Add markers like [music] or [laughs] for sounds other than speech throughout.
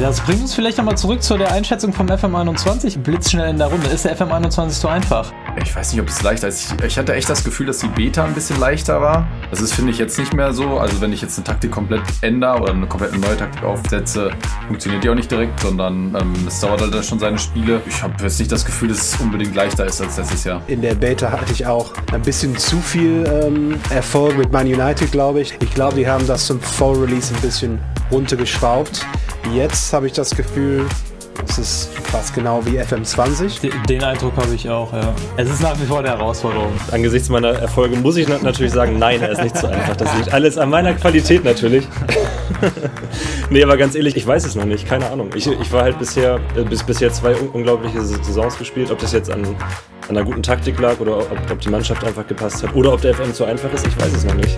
Das bringt uns vielleicht nochmal zurück zu der Einschätzung vom FM21 blitzschnell in der Runde. Ist der FM21 so einfach? Ich weiß nicht, ob es leichter ist. Ich, hatte echt das Gefühl, dass die Beta ein bisschen leichter war. Das ist, finde ich, jetzt nicht mehr so. Also wenn ich jetzt eine Taktik komplett ändere oder eine komplett neue Taktik aufsetze, funktioniert die auch nicht direkt, sondern ähm, es dauert halt dann schon seine Spiele. Ich habe jetzt nicht das Gefühl, dass es unbedingt leichter ist als letztes Jahr. In der Beta hatte ich auch ein bisschen zu viel ähm, Erfolg mit Man United, glaube ich. Ich glaube, die haben das zum Full Release ein bisschen runtergeschraubt. Jetzt habe ich das Gefühl, es ist fast genau wie FM20. Den Eindruck habe ich auch, ja. Es ist nach wie vor eine Herausforderung. Angesichts meiner Erfolge muss ich natürlich sagen, nein, er ist nicht so einfach. Das liegt alles an meiner Qualität natürlich. [laughs] nee, aber ganz ehrlich, ich weiß es noch nicht, keine Ahnung. Ich, ich war halt bisher, äh, bis, bisher zwei unglaubliche Saisons gespielt. Ob das jetzt an, an einer guten Taktik lag oder ob, ob die Mannschaft einfach gepasst hat oder ob der FM zu einfach ist, ich weiß es noch nicht.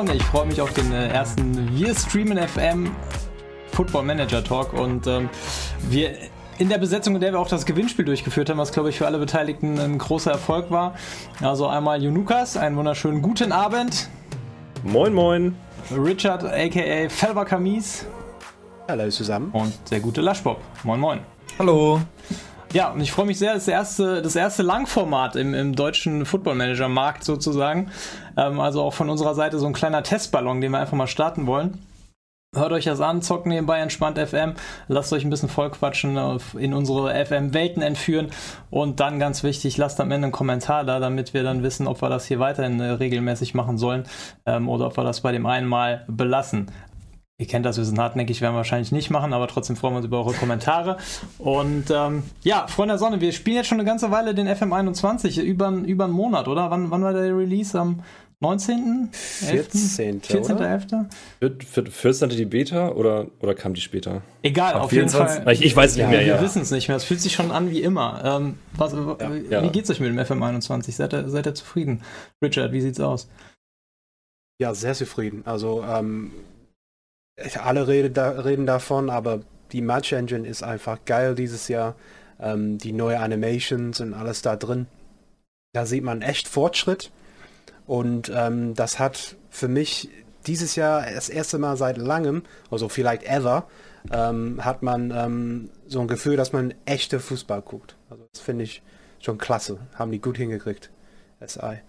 Sonne. Ich freue mich auf den äh, ersten Wir streamen FM Football Manager Talk und ähm, wir in der Besetzung, in der wir auch das Gewinnspiel durchgeführt haben, was glaube ich für alle Beteiligten ein großer Erfolg war. Also einmal Junukas, einen wunderschönen guten Abend. Moin moin. Richard aka Felver Kamis. Hallo zusammen. Und der gute Laschbob. Moin moin. Hallo. Ja, und ich freue mich sehr, das erste, das erste Langformat im, im deutschen Football Manager Markt sozusagen. Ähm, also auch von unserer Seite so ein kleiner Testballon, den wir einfach mal starten wollen. Hört euch das an, zockt nebenbei entspannt FM, lasst euch ein bisschen vollquatschen, in unsere FM-Welten entführen und dann ganz wichtig, lasst am Ende einen Kommentar da, damit wir dann wissen, ob wir das hier weiterhin äh, regelmäßig machen sollen ähm, oder ob wir das bei dem einen Mal belassen. Ihr kennt das, wir sind hartnäckig, werden wir wahrscheinlich nicht machen, aber trotzdem freuen wir uns über eure Kommentare. Und ähm, ja, Freunde der Sonne, wir spielen jetzt schon eine ganze Weile den FM21, über, über einen Monat, oder? Wann, wann war der Release? Am 19.? 14. 14.11. 14. die Beta oder, oder kam die später? Egal, auf, auf jeden Fall. Ich, ich weiß nicht ja, mehr, ja. Wir wissen es nicht mehr. Es fühlt sich schon an wie immer. Ähm, was, ja, wie geht's euch mit dem FM21? Seid ihr, seid ihr zufrieden? Richard, wie sieht's aus? Ja, sehr zufrieden. Also, ähm, alle reden, da, reden davon, aber die Match Engine ist einfach geil dieses Jahr. Ähm, die neue Animations und alles da drin. Da sieht man echt Fortschritt. Und ähm, das hat für mich dieses Jahr das erste Mal seit langem, also vielleicht ever, ähm, hat man ähm, so ein Gefühl, dass man echte Fußball guckt. Also das finde ich schon klasse. Haben die gut hingekriegt. SI.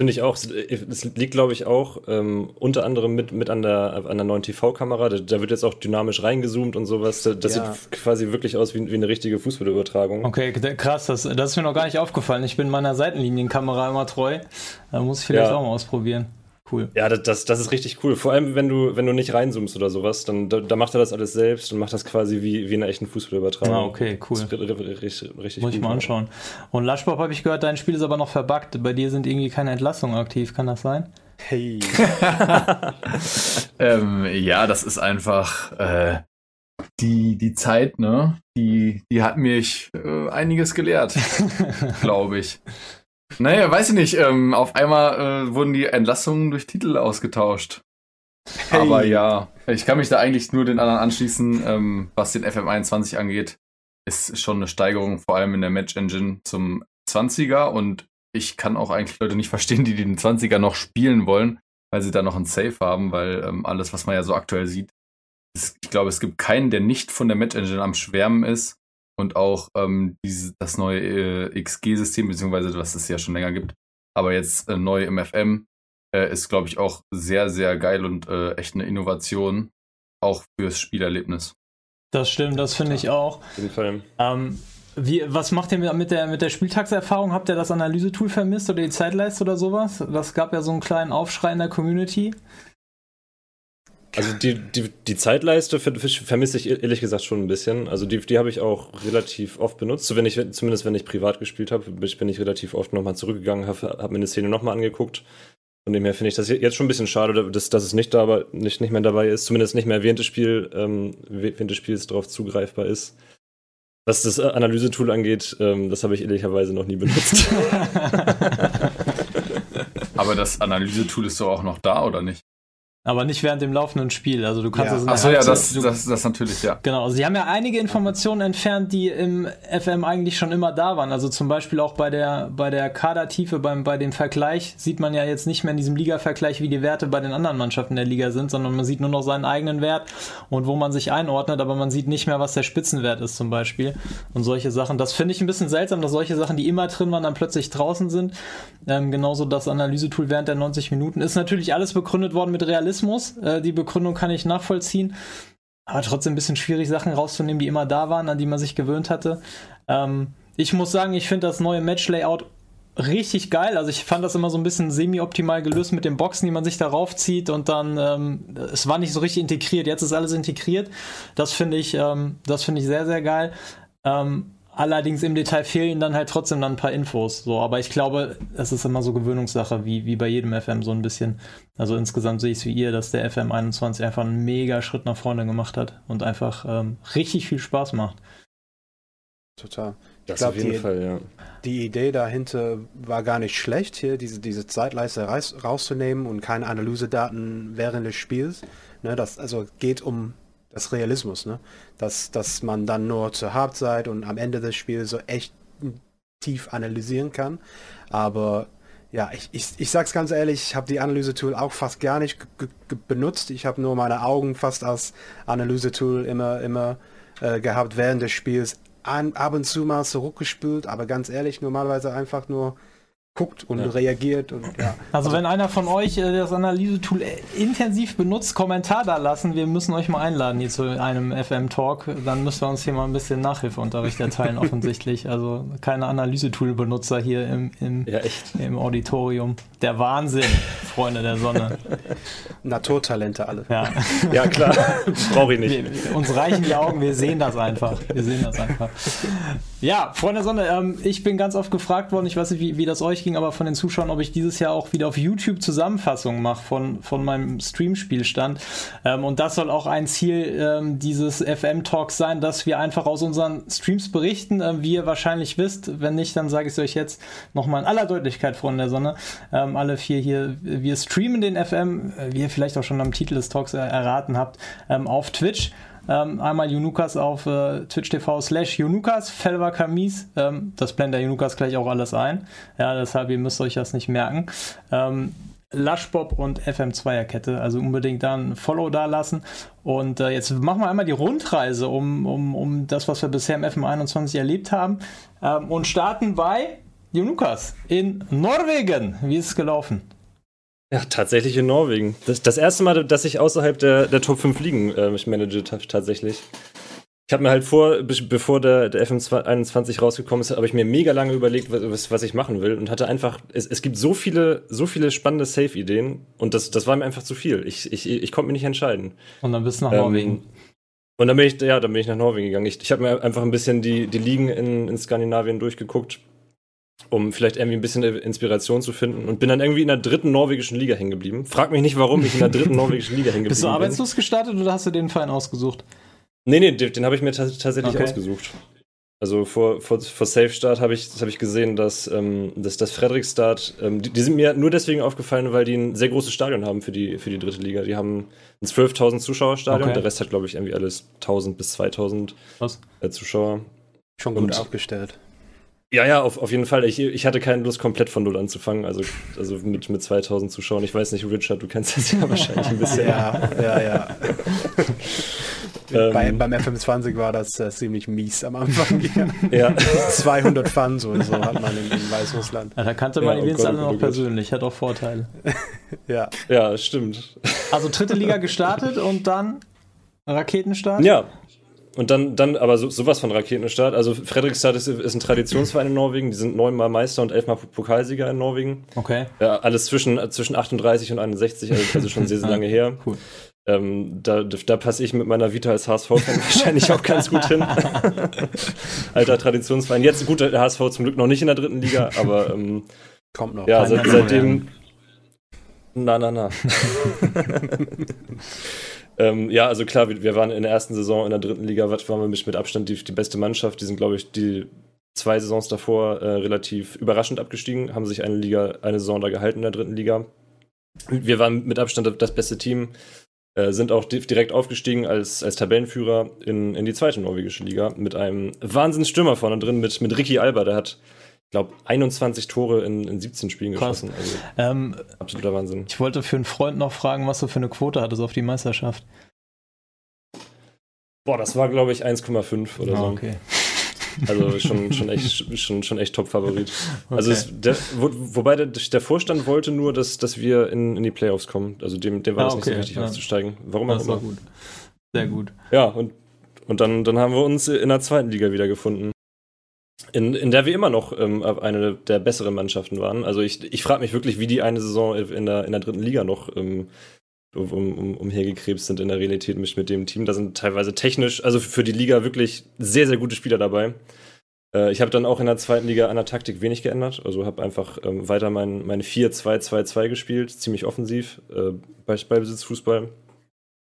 Finde ich auch. Es liegt, glaube ich, auch ähm, unter anderem mit, mit an, der, an der neuen TV-Kamera. Da, da, wird jetzt auch dynamisch reingezoomt und sowas. Das ja. sieht quasi wirklich aus wie, wie eine richtige Fußballübertragung. Okay, krass. Das, das ist mir noch gar nicht aufgefallen. Ich bin meiner Seitenlinienkamera immer treu. Da muss ich vielleicht ja. auch mal ausprobieren cool. Ja, das, das ist richtig cool. Vor allem, wenn du, wenn du nicht reinzoomst oder sowas, dann da, da macht er das alles selbst und macht das quasi wie, wie in einer echten Fußballübertragung. Ah, okay, cool. Das ist richtig, richtig Muss ich mal anschauen. Und Laschbob habe ich gehört, dein Spiel ist aber noch verbuggt. Bei dir sind irgendwie keine Entlassungen aktiv, kann das sein? Hey. [laughs] ähm, ja, das ist einfach äh, die, die Zeit, ne? Die, die hat mich äh, einiges gelehrt, [laughs] glaube ich. Naja, weiß ich nicht. Ähm, auf einmal äh, wurden die Entlassungen durch Titel ausgetauscht. Hey. Aber ja, ich kann mich da eigentlich nur den anderen anschließen. Ähm, was den FM21 angeht, ist schon eine Steigerung, vor allem in der Match Engine zum 20er. Und ich kann auch eigentlich Leute nicht verstehen, die den 20er noch spielen wollen, weil sie da noch ein Safe haben, weil ähm, alles, was man ja so aktuell sieht, ist, ich glaube, es gibt keinen, der nicht von der Match Engine am Schwärmen ist und auch ähm, diese, das neue äh, XG-System, beziehungsweise was es ja schon länger gibt, aber jetzt äh, neu im FM, äh, ist, glaube ich, auch sehr, sehr geil und äh, echt eine Innovation, auch fürs Spielerlebnis. Das stimmt, das finde ich auch. Auf jeden Fall. Ähm, wie, was macht ihr mit der, mit der Spieltagserfahrung? Habt ihr das Analysetool vermisst oder die Zeitleiste oder sowas? Das gab ja so einen kleinen Aufschrei in der Community. Also die, die, die Zeitleiste vermisse ich ehrlich gesagt schon ein bisschen. Also die, die habe ich auch relativ oft benutzt. So wenn ich, zumindest wenn ich privat gespielt habe, bin ich relativ oft nochmal zurückgegangen, habe hab mir eine Szene nochmal angeguckt. Von dem her finde ich das jetzt schon ein bisschen schade, dass, dass es nicht, dabei, nicht, nicht mehr dabei ist, zumindest nicht mehr während des, Spiel, ähm, während des Spiels darauf zugreifbar ist. Was das Analysetool angeht, ähm, das habe ich ehrlicherweise noch nie benutzt. [laughs] Aber das Analysetool ist doch auch noch da, oder nicht? Aber nicht während dem laufenden Spiel. Also du kannst Ja. der Achso, ja, das, du- das, das natürlich, ja. Genau, sie haben ja einige Informationen entfernt, die im FM eigentlich schon immer da waren. Also zum Beispiel auch bei der, bei der Kadertiefe, beim, bei dem Vergleich sieht man ja jetzt nicht mehr in diesem Liga-Vergleich, wie die Werte bei den anderen Mannschaften der Liga sind, sondern man sieht nur noch seinen eigenen Wert und wo man sich einordnet, aber man sieht nicht mehr, was der Spitzenwert ist zum Beispiel und solche Sachen. Das finde ich ein bisschen seltsam, dass solche Sachen, die immer drin waren, dann plötzlich draußen sind. Ähm, genauso das Analysetool während der 90 Minuten. Ist natürlich alles begründet worden mit Realismus. Äh, die Begründung kann ich nachvollziehen. Aber trotzdem ein bisschen schwierig, Sachen rauszunehmen, die immer da waren, an die man sich gewöhnt hatte. Ähm, ich muss sagen, ich finde das neue Match-Layout richtig geil. Also ich fand das immer so ein bisschen semi-optimal gelöst mit den Boxen, die man sich darauf zieht und dann, ähm, es war nicht so richtig integriert. Jetzt ist alles integriert. Das finde ich, ähm, das finde ich sehr, sehr geil. Ähm, allerdings im Detail fehlen dann halt trotzdem dann ein paar Infos. So, aber ich glaube, es ist immer so Gewöhnungssache, wie, wie bei jedem FM so ein bisschen. Also insgesamt sehe ich es wie ihr, dass der FM 21 einfach einen mega Schritt nach vorne gemacht hat und einfach ähm, richtig viel Spaß macht. Total. Das glaub, auf jeden die- Fall, ja. Die Idee dahinter war gar nicht schlecht, hier diese, diese Zeitleiste raus, rauszunehmen und keine Analysedaten während des Spiels. Ne, das also geht um das Realismus, ne? Dass, dass man dann nur zur Halbzeit und am Ende des Spiels so echt tief analysieren kann. Aber ja, ich, ich, ich sag's ganz ehrlich, ich habe die Analyse-Tool auch fast gar nicht benutzt. Ich habe nur meine Augen fast als Analyse-Tool immer, immer äh, gehabt während des Spiels. An, ab und zu mal zurückgespült, aber ganz ehrlich, normalerweise einfach nur guckt und Ja. reagiert und ja. Also, wenn einer von euch äh, das Analysetool äh, intensiv benutzt, Kommentar da lassen. Wir müssen euch mal einladen hier zu einem FM-Talk. Dann müssen wir uns hier mal ein bisschen Nachhilfeunterricht erteilen, [laughs] offensichtlich. Also keine Analysetool-Benutzer hier im, im, Ja, echt. im Auditorium. Der Wahnsinn, Freunde der Sonne. Naturtalente alle. Ja. Ja, klar. Brauche ich nicht. Wir, uns reichen die Augen, wir sehen das einfach. Wir sehen das einfach. Ja, Freunde der Sonne, ähm, ich bin ganz oft gefragt worden, ich weiß nicht, wie, wie das euch ging, aber von den Zuschauern, ob ich dieses Jahr auch wieder auf YouTube Zusammenfassungen mache von, von meinem Streamspielstand. Ähm, und das soll auch ein Ziel ähm, dieses FM-Talks sein, dass wir einfach aus unseren Streams berichten. Ähm, wie ihr wahrscheinlich wisst, wenn nicht, dann sage ich es euch jetzt nochmal in aller Deutlichkeit, Freunde der Sonne. Ähm, alle vier hier, wir streamen den FM, äh, wie ihr vielleicht auch schon am Titel des Talks äh, erraten habt, ähm, auf Twitch. Ähm, einmal Junukas auf äh, Twitch TV slash Junukas, Felva Kamis. Ähm, das blendet Junukas gleich auch alles ein. Ja, deshalb, ihr müsst euch das nicht merken. Ähm, Lushbob und FM2er-Kette. Also unbedingt da ein Follow da lassen. Und äh, jetzt machen wir einmal die Rundreise um, um, um das, was wir bisher im FM21 erlebt haben. Ähm, und starten bei Junukas in Norwegen. Wie ist es gelaufen? Ja, tatsächlich in Norwegen. Das, das erste Mal, dass ich außerhalb der, der Top 5 Ligen äh, mich manage ta- tatsächlich. Ich habe mir halt vor, be- bevor der, der FM21 rausgekommen ist, habe ich mir mega lange überlegt, was, was ich machen will und hatte einfach, es, es gibt so viele, so viele spannende Safe-Ideen und das, das war mir einfach zu viel. Ich, ich, ich konnte mich nicht entscheiden. Und dann bist du nach Ähm, Norwegen. Und dann bin ich, ja, dann bin ich nach Norwegen gegangen. Ich, ich habe mir einfach ein bisschen die, die Ligen in, in Skandinavien durchgeguckt, um vielleicht irgendwie ein bisschen Inspiration zu finden und bin dann irgendwie in der dritten norwegischen Liga hängen geblieben. Frag mich nicht, warum ich in der dritten [laughs] norwegischen Liga hängen geblieben Bist du bin. arbeitslos gestartet oder hast du den Verein ausgesucht? Nee, nee, den, den habe ich mir ta- tatsächlich Okay. ausgesucht. Also vor, vor, vor Safe Start habe ich, hab ich gesehen, dass, ähm, dass das Fredrikstad, ähm, die, die sind mir nur deswegen aufgefallen, weil die ein sehr großes Stadion haben für die, für die dritte Liga. Die haben ein 12.000 Zuschauerstadion, Okay. der Rest hat, glaube ich, irgendwie alles 1.000 bis 2.000 Was? äh, Zuschauer. Schon gut Und- aufgestellt. Ja, ja, auf, auf jeden Fall. Ich, ich hatte keine Lust, komplett von Null anzufangen. Also, also mit, mit 2000 Zuschauern. Ich weiß nicht, Richard, du kennst das ja wahrscheinlich ein bisschen. Ja, ja, ja. [laughs] Ähm, Bei, beim FM20 war das äh, ziemlich mies am Anfang. [laughs] ja. 200 Fans oder so hat man in, in Weißrussland. Ja, da kannte man Ja, oh wenigstens Gott, alle oh noch Gott. persönlich. Hat auch Vorteile. [laughs] Ja, ja, stimmt. Also dritte Liga gestartet und dann Raketenstart? Ja. Und dann, dann aber so, sowas von Raketenstart. Also Fredrikstad ist, ist ein Traditionsverein in Norwegen. Die sind neunmal Meister und elfmal Pokalsieger in Norwegen. Okay. Ja, alles zwischen, zwischen 38 und 61, also, also schon sehr, sehr [laughs] lange her. Cool. Ähm, da da passe ich mit meiner Vita als HSV-Fan [laughs] wahrscheinlich auch ganz gut hin. [laughs] Alter Traditionsverein. Jetzt gut, der HSV zum Glück noch nicht in der dritten Liga, aber ähm, kommt noch. ja, seit, ja seitdem. Na, na, na. Ähm, ja, also klar, wir, wir waren in der ersten Saison in der dritten Liga, waren wir mit, Abstand die, die beste Mannschaft. Die sind, glaube ich, die zwei Saisons davor äh, relativ überraschend abgestiegen, haben sich eine Liga, eine Saison da gehalten in der dritten Liga. wir waren mit Abstand das beste Team, äh, sind auch direkt aufgestiegen als, als Tabellenführer in, in die zweite norwegische Liga mit einem Wahnsinnsstürmer vorne drin, mit, mit Ricky Alba, der hat glaube, 21 Tore in, in 17 Spielen Krass. geschossen. Also, ähm, absoluter Wahnsinn. Ich wollte für einen Freund noch fragen, was du für eine Quote hattest auf die Meisterschaft. Boah, das war, glaube ich, 1,5 oder so. Okay. Also schon, [laughs] schon echt, schon, schon echt Top-Favorit. Okay. Also es, der, wo, wobei der, der, Vorstand wollte nur, dass, dass wir in, in die Playoffs kommen. Also dem, dem war es ah, okay. nicht so wichtig, ja. aufzusteigen. Warum das auch immer. Gut. Sehr gut. Ja, und, und dann, dann haben wir uns in der zweiten Liga wiedergefunden. In, in der wir immer noch ähm, eine der besseren Mannschaften waren. Also ich, ich frage mich wirklich, wie die eine Saison in der, in der dritten Liga noch ähm, um, um, umhergekrebst sind in der Realität mit, mit dem Team. Da sind teilweise technisch, also für die Liga wirklich sehr, sehr gute Spieler dabei. Äh, ich habe dann auch in der zweiten Liga an der Taktik wenig geändert. Also habe einfach ähm, weiter mein, meine 4-2-2-2 gespielt, ziemlich offensiv, äh, bei Ballbesitzfußball.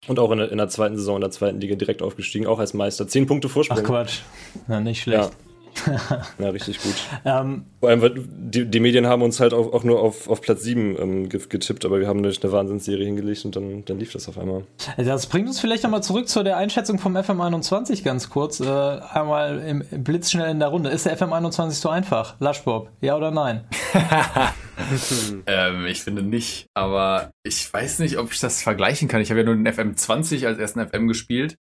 Und auch in der, in der, zweiten Saison in der zweiten Liga direkt aufgestiegen, auch als Meister. Zehn Punkte Vorsprung. Ach Quatsch. Na, nicht schlecht. Ja. [laughs] ja, richtig gut. Ähm, Vor allem, weil die, die, Medien haben uns halt auch, auch nur auf, auf Platz 7 ähm, getippt, aber wir haben eine, eine Wahnsinnsserie hingelegt und dann, dann lief das auf einmal. Das bringt uns vielleicht nochmal zurück zu der Einschätzung vom FM21 ganz kurz. Äh, einmal im, Blitzschnell in der Runde. Ist der FM21 so einfach? Lushbob, ja oder nein? [laughs] ähm, ich finde nicht, aber ich weiß nicht, ob ich das vergleichen kann. Ich habe ja nur den FM20 als ersten FM gespielt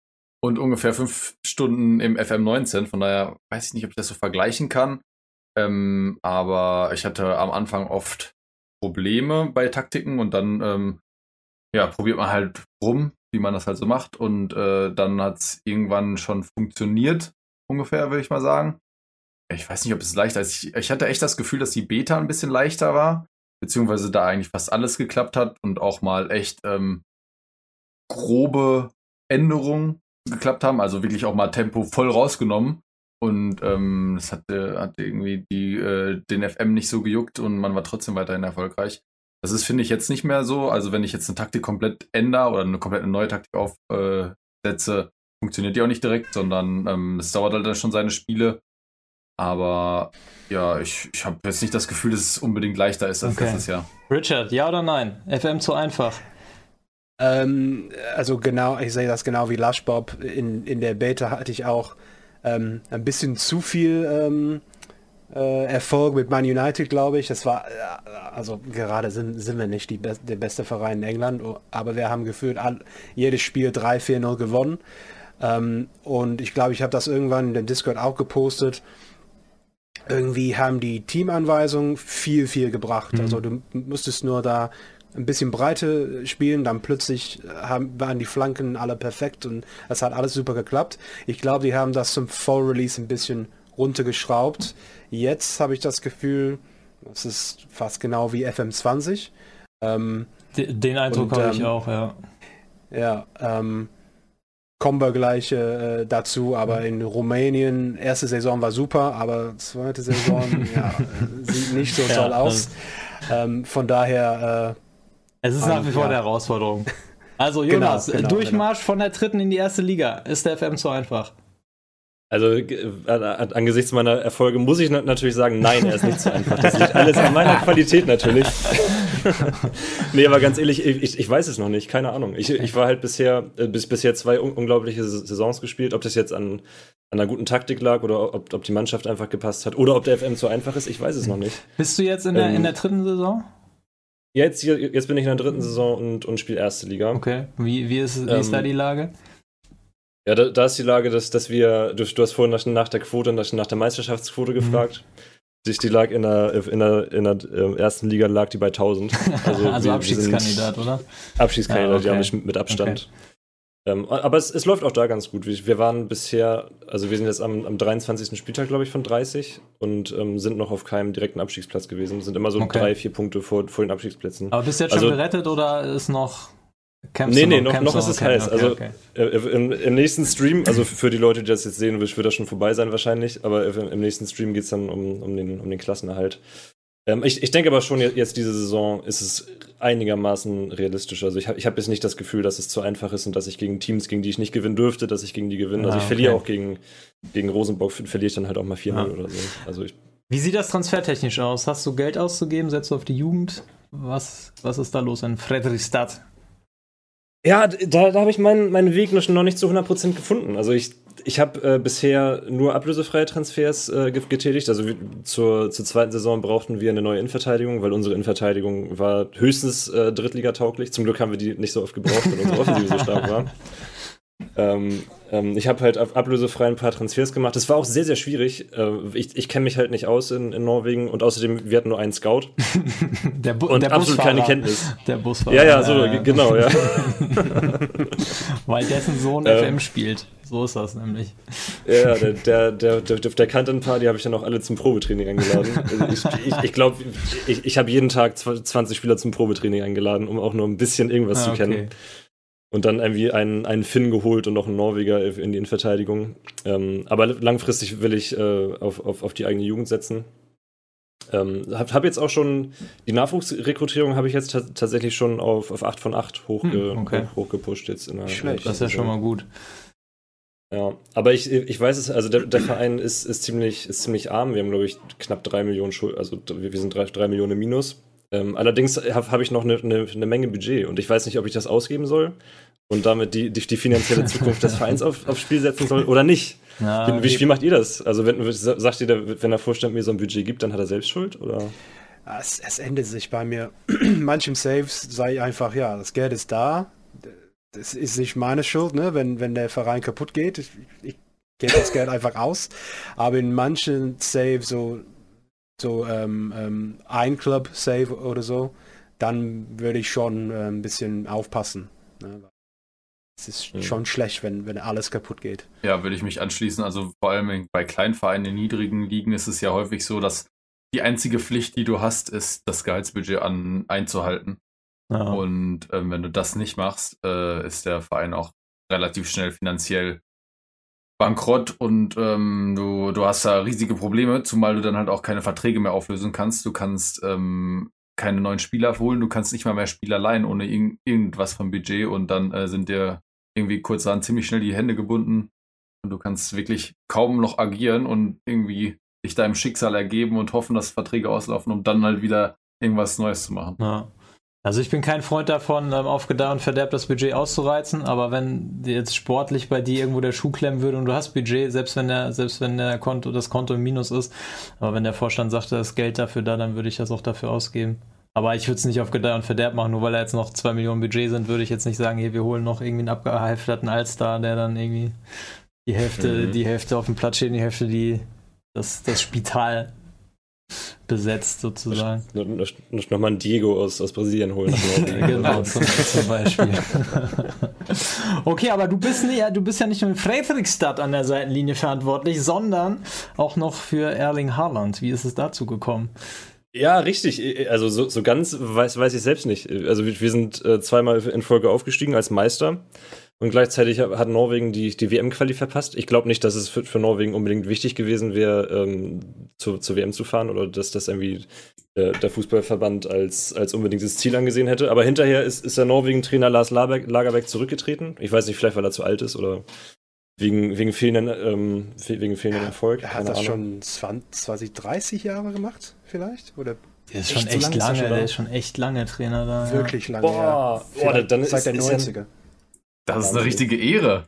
und ungefähr fünf Stunden im FM19. Von daher weiß ich nicht, ob ich das so vergleichen kann. Ähm, aber ich hatte am Anfang oft Probleme bei Taktiken und dann ähm, ja, probiert man halt rum, wie man das halt so macht. Und äh, dann hat es irgendwann schon funktioniert, ungefähr, würde ich mal sagen. Ich weiß nicht, ob es leichter ist. Ich, ich hatte echt das Gefühl, dass die Beta ein bisschen leichter war, beziehungsweise da eigentlich fast alles geklappt hat und auch mal echt ähm, grobe Änderungen geklappt haben, also wirklich auch mal Tempo voll rausgenommen. Und ähm, das hat, äh, hat irgendwie die, äh, den FM nicht so gejuckt und man war trotzdem weiterhin erfolgreich. Das ist, finde ich, jetzt nicht mehr so. Also wenn ich jetzt eine Taktik komplett ändere oder eine komplett neue Taktik aufsetze, äh, funktioniert die auch nicht direkt, sondern ähm, es dauert halt dann schon seine Spiele. Aber ja, ich, ich habe jetzt nicht das Gefühl, dass es unbedingt leichter ist als okay. letztes Jahr. Richard, ja oder nein? FM zu einfach? Ähm, also genau, ich sehe das genau wie Lushbob. In, in der Beta hatte ich auch ähm, ein bisschen zu viel ähm, äh, Erfolg mit Man United, glaube ich. Das war, äh, also gerade sind, sind wir nicht be der beste Verein in England, aber wir haben gefühlt all, jedes Spiel 3-4-0 gewonnen. Ähm, und ich glaube, ich habe das irgendwann in dem Discord auch gepostet irgendwie haben die Teamanweisungen viel, viel gebracht. Mhm. Also du musstest nur da ein bisschen Breite spielen, dann plötzlich haben, waren die Flanken alle perfekt und es hat alles super geklappt. Ich glaube, die haben das zum Full Release ein bisschen runtergeschraubt. Jetzt habe ich das Gefühl, es ist fast genau wie FM20. Ähm, Den Eindruck habe ähm, ich auch, ja. Ja, ähm, kommen wir gleich äh, dazu, aber in Rumänien, erste Saison war super, aber zweite Saison [laughs] ja, sieht nicht so toll ja, aus. Ähm, von daher äh, es ist nach wie vor ja. eine Herausforderung. [laughs] Also genau, Jonas, genau, genau, Durchmarsch genau. von der dritten in die erste Liga. Ist der FM zu einfach? Also äh, angesichts meiner Erfolge muss ich natürlich sagen, nein, er ist nicht so einfach. Das liegt alles an meiner Qualität natürlich. [laughs] nee, aber ganz ehrlich, ich, ich weiß es noch nicht, keine Ahnung. Ich, ich war halt bisher, äh, bis, bisher zwei un unglaubliche Saisons gespielt. Ob das jetzt an, an einer guten Taktik lag oder ob, ob die Mannschaft einfach gepasst hat oder ob der FM zu einfach ist, ich weiß es noch nicht. Bist du jetzt in der, ähm, in der dritten Saison? Jetzt, jetzt bin ich in der dritten Saison und, und spiele erste Liga. Okay. Wie, wie, ist, wie ähm, ist da ähm, die Lage? Ja, da, da, ist die Lage, dass, dass wir, du, du hast vorhin nach, nach der Quote, nach, nach der Meisterschaftsquote mhm. gefragt. Die, die lag in der, in der, in der äh, ersten Liga lag die bei 1000. [laughs] Also, also Abschiedskandidat, oder? Abschiedskandidat, ah, okay. ja, mit, mit Abstand. Okay. Ähm, aber es, es, läuft auch da ganz gut. Wir waren bisher, also wir sind jetzt am, am 23. Spieltag, glaube ich, von 30 und ähm, sind noch auf keinem direkten Abstiegsplatz gewesen. Sind immer so okay. drei, vier Punkte vor, vor den Abstiegsplätzen. Aber bist du jetzt also, schon gerettet oder ist noch. Campst nee, nee, noch, noch ist es okay, heiß. Okay, also okay. Äh, im, im, nächsten Stream, also für die Leute, die das jetzt sehen, wird das schon vorbei sein wahrscheinlich, aber im nächsten Stream geht es dann um, um, den, um den Klassenerhalt. Ähm, ich, ich denke aber schon, jetzt diese Saison ist es einigermaßen realistisch. Also ich habe ich hab jetzt nicht das Gefühl, dass es zu einfach ist und dass ich gegen Teams, gegen die ich nicht gewinnen dürfte, dass ich gegen die gewinne. Also ich ah, okay. verliere auch gegen, gegen Rosenborg, verliere ich dann halt auch mal 4-0 ah. oder so. Also ich, Wie sieht das transfertechnisch aus? Hast du Geld auszugeben? Setzt du auf die Jugend? was, was ist da los in Fredrikstad? Ja, da, da habe ich meinen, meinen Weg noch nicht zu 100% gefunden. Also ich, ich habe äh, bisher nur ablösefreie Transfers äh, getätigt. Also zur, zur zweiten Saison brauchten wir eine neue Innenverteidigung, weil unsere Innenverteidigung war höchstens äh, Drittligatauglich. Zum Glück haben wir die nicht so oft gebraucht, weil unsere [laughs] Offensive so stark war. Ähm, ähm, ich habe halt ablösefrei ein paar Transfers gemacht. Das war auch sehr, sehr schwierig. Äh, ich ich kenne mich halt nicht aus in, in, Norwegen und außerdem, wir hatten nur einen Scout. [laughs] der Bu und der absolut keine Kenntnis. Der Busfahrer. Ja, ja, so, äh, genau, ja. [laughs] Weil dessen Sohn ähm, FM spielt. So ist das nämlich. Ja, der, der, der, der, der kannte ein paar, die habe ich dann auch alle zum Probetraining eingeladen. Also ich ich, ich glaube, ich, ich habe jeden Tag 20 Spieler zum Probetraining eingeladen, um auch nur ein bisschen irgendwas ah, zu kennen. Und dann irgendwie einen, einen Finn geholt und noch einen Norweger in die Innenverteidigung. Ähm, aber langfristig will ich äh, auf, auf, auf die eigene Jugend setzen. Ähm, hab, hab jetzt auch schon, die Nachwuchsrekrutierung habe ich jetzt tatsächlich schon auf, auf 8 von 8 hochge hm, okay. hoch, hochgepusht jetzt in der Schlecht, das ist ja schon mal gut. Ja, aber ich, ich weiß es, also der, der Verein ist, ist, ziemlich, ist ziemlich arm. Wir haben, glaube ich, knapp 3 Millionen Schuld, also wir sind 3, 3 Millionen Minus. Ähm, allerdings habe hab ich noch eine ne, ne Menge Budget und ich weiß nicht, ob ich das ausgeben soll und damit die, die, die finanzielle [laughs] Zukunft des Vereins auf, aufs Spiel setzen soll oder nicht. Ja, wie, wie, macht ihr das? Also, wenn, sagt ihr, wenn der Vorstand mir so ein Budget gibt, dann hat er selbst Schuld? Oder? Es, es endet sich bei mir. [clears throat] Manchem Saves sei einfach, ja, das Geld ist da. Das ist nicht meine Schuld, ne? wenn, wenn der Verein kaputt geht. Ich, ich gebe das Geld einfach aus. Aber in manchen Saves, so, so ähm, ähm, ein Club-Save oder so, dann würde ich schon äh, ein bisschen aufpassen. Ne? Es ist mhm. schon schlecht, wenn, wenn alles kaputt geht. Ja, würde ich mich anschließen. Also vor allem bei Kleinvereinen in niedrigen Ligen ist es ja häufig so, dass die einzige Pflicht, die du hast, ist, das Gehaltsbudget an, einzuhalten. Ja. Und ähm, wenn du das nicht machst, äh, ist der Verein auch relativ schnell finanziell bankrott und ähm, du, du hast da riesige Probleme, zumal du dann halt auch keine Verträge mehr auflösen kannst. Du kannst ähm, keine neuen Spieler holen, du kannst nicht mal mehr Spieler leihen ohne irg irgendwas vom Budget und dann äh, sind dir irgendwie kurzerhand ziemlich schnell die Hände gebunden und du kannst wirklich kaum noch agieren und irgendwie dich deinem Schicksal ergeben und hoffen, dass Verträge auslaufen, um dann halt wieder irgendwas Neues zu machen. Ja. Also ich bin kein Freund davon, ähm, auf Gedeih und Verderb das Budget auszureizen, aber wenn jetzt sportlich bei dir irgendwo der Schuh klemmen würde und du hast Budget, selbst wenn der, selbst wenn der Konto, das Konto im Minus ist, aber wenn der Vorstand sagt, da ist Geld dafür da, dann würde ich das auch dafür ausgeben. Aber ich würde es nicht auf Gedeih und Verderb machen, nur weil da jetzt noch zwei Millionen Budget sind, würde ich jetzt nicht sagen, hier, wir holen noch irgendwie einen abgehalfterten Allstar, der dann irgendwie die Hälfte, mhm. die Hälfte auf dem Platz steht, die Hälfte die das, das Spital besetzt sozusagen. Noch, mal ein Diego aus, aus Brasilien holen. [laughs] genau, zum, zum, Beispiel. [laughs] okay, aber du bist, nicht, du bist ja nicht nur in Fredrikstad an der Seitenlinie verantwortlich, sondern auch noch für Erling Haaland. Wie ist es dazu gekommen? Ja, richtig. Also so, so ganz weiß, weiß ich selbst nicht. Also wir, wir sind äh, zweimal in Folge aufgestiegen als Meister. Und gleichzeitig hat Norwegen die, die WM-Quali verpasst. Ich glaube nicht, dass es für, für, Norwegen unbedingt wichtig gewesen wäre, ähm, zu, zur WM zu fahren oder dass das irgendwie äh, der Fußballverband als, als unbedingtes Ziel angesehen hätte. Aber hinterher ist, ist der Norwegen-Trainer Lars Lagerberg, Lagerberg zurückgetreten. Ich weiß nicht, vielleicht weil er zu alt ist oder wegen, wegen fehlenden, ähm, wegen fehlenden Erfolg. Er hat das Ahnung. schon 20, 30 Jahre gemacht, vielleicht? Oder der ist schon echt, echt lange, der ist schon echt lange Trainer da. Wirklich lange, Boah, ja. Boah, dann Seit der 90er. Das ist eine richtige Ehre.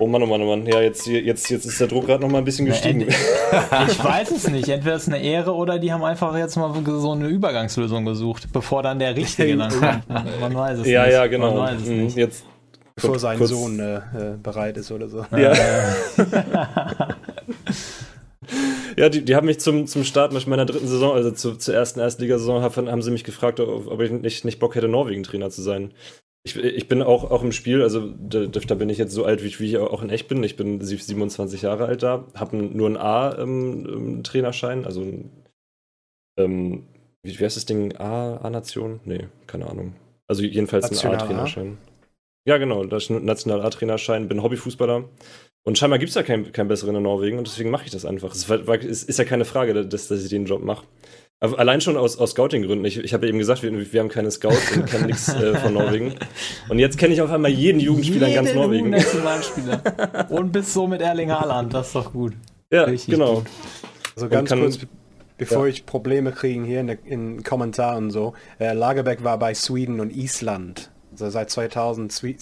Oh Mann, oh Mann, oh Mann. Ja, jetzt, jetzt, jetzt ist der Druck gerade noch mal ein bisschen gestiegen. ich weiß es nicht. Entweder ist es eine Ehre oder die haben einfach jetzt mal so eine Übergangslösung gesucht, bevor dann der Richtige dann kommt. Man weiß es ja, nicht. Ja, genau. Man weiß es mhm, nicht. Jetzt bevor sein kurz. Sohn äh, äh, bereit ist oder so. Ja. [laughs] ja, die, die haben mich zum, zum Start meiner dritten Saison, also zu, zur ersten Erstligasaison, haben, haben sie mich gefragt, ob ich nicht, nicht Bock hätte, Norwegen-Trainer zu sein. Ich, ich bin auch, auch im Spiel, also da, da bin ich jetzt so alt, wie, wie ich auch in echt bin. Ich bin 27 Jahre alt da, habe nur einen A-Trainerschein, ähm, also ähm, wie, wie heißt das Ding? A-Nation? nee, keine Ahnung. Also jedenfalls ein A-Trainerschein. Ja, genau, das ist ein National A-Trainerschein, bin Hobbyfußballer. Und scheinbar gibt es ja keinen kein besseren in Norwegen und deswegen mache ich das einfach. Es ist, ist, ja keine Frage, dass, dass ich den Job mache. Aber allein schon aus, aus Scouting-Gründen. Ich, ich habe ja eben gesagt, wir, wir haben keine Scouts und kennen nichts äh, von Norwegen. Und jetzt kenne ich auf einmal jeden Jugendspieler jeden in ganz Norwegen. und bis so mit Erling Haaland, das ist doch gut. Ja, Richtig genau. Gut. Also ganz kurz, bevor Ja. ich Probleme kriege hier in den in Kommentaren und so, äh, Lagerbeck war bei Sweden und Island. Also seit 2000 Swe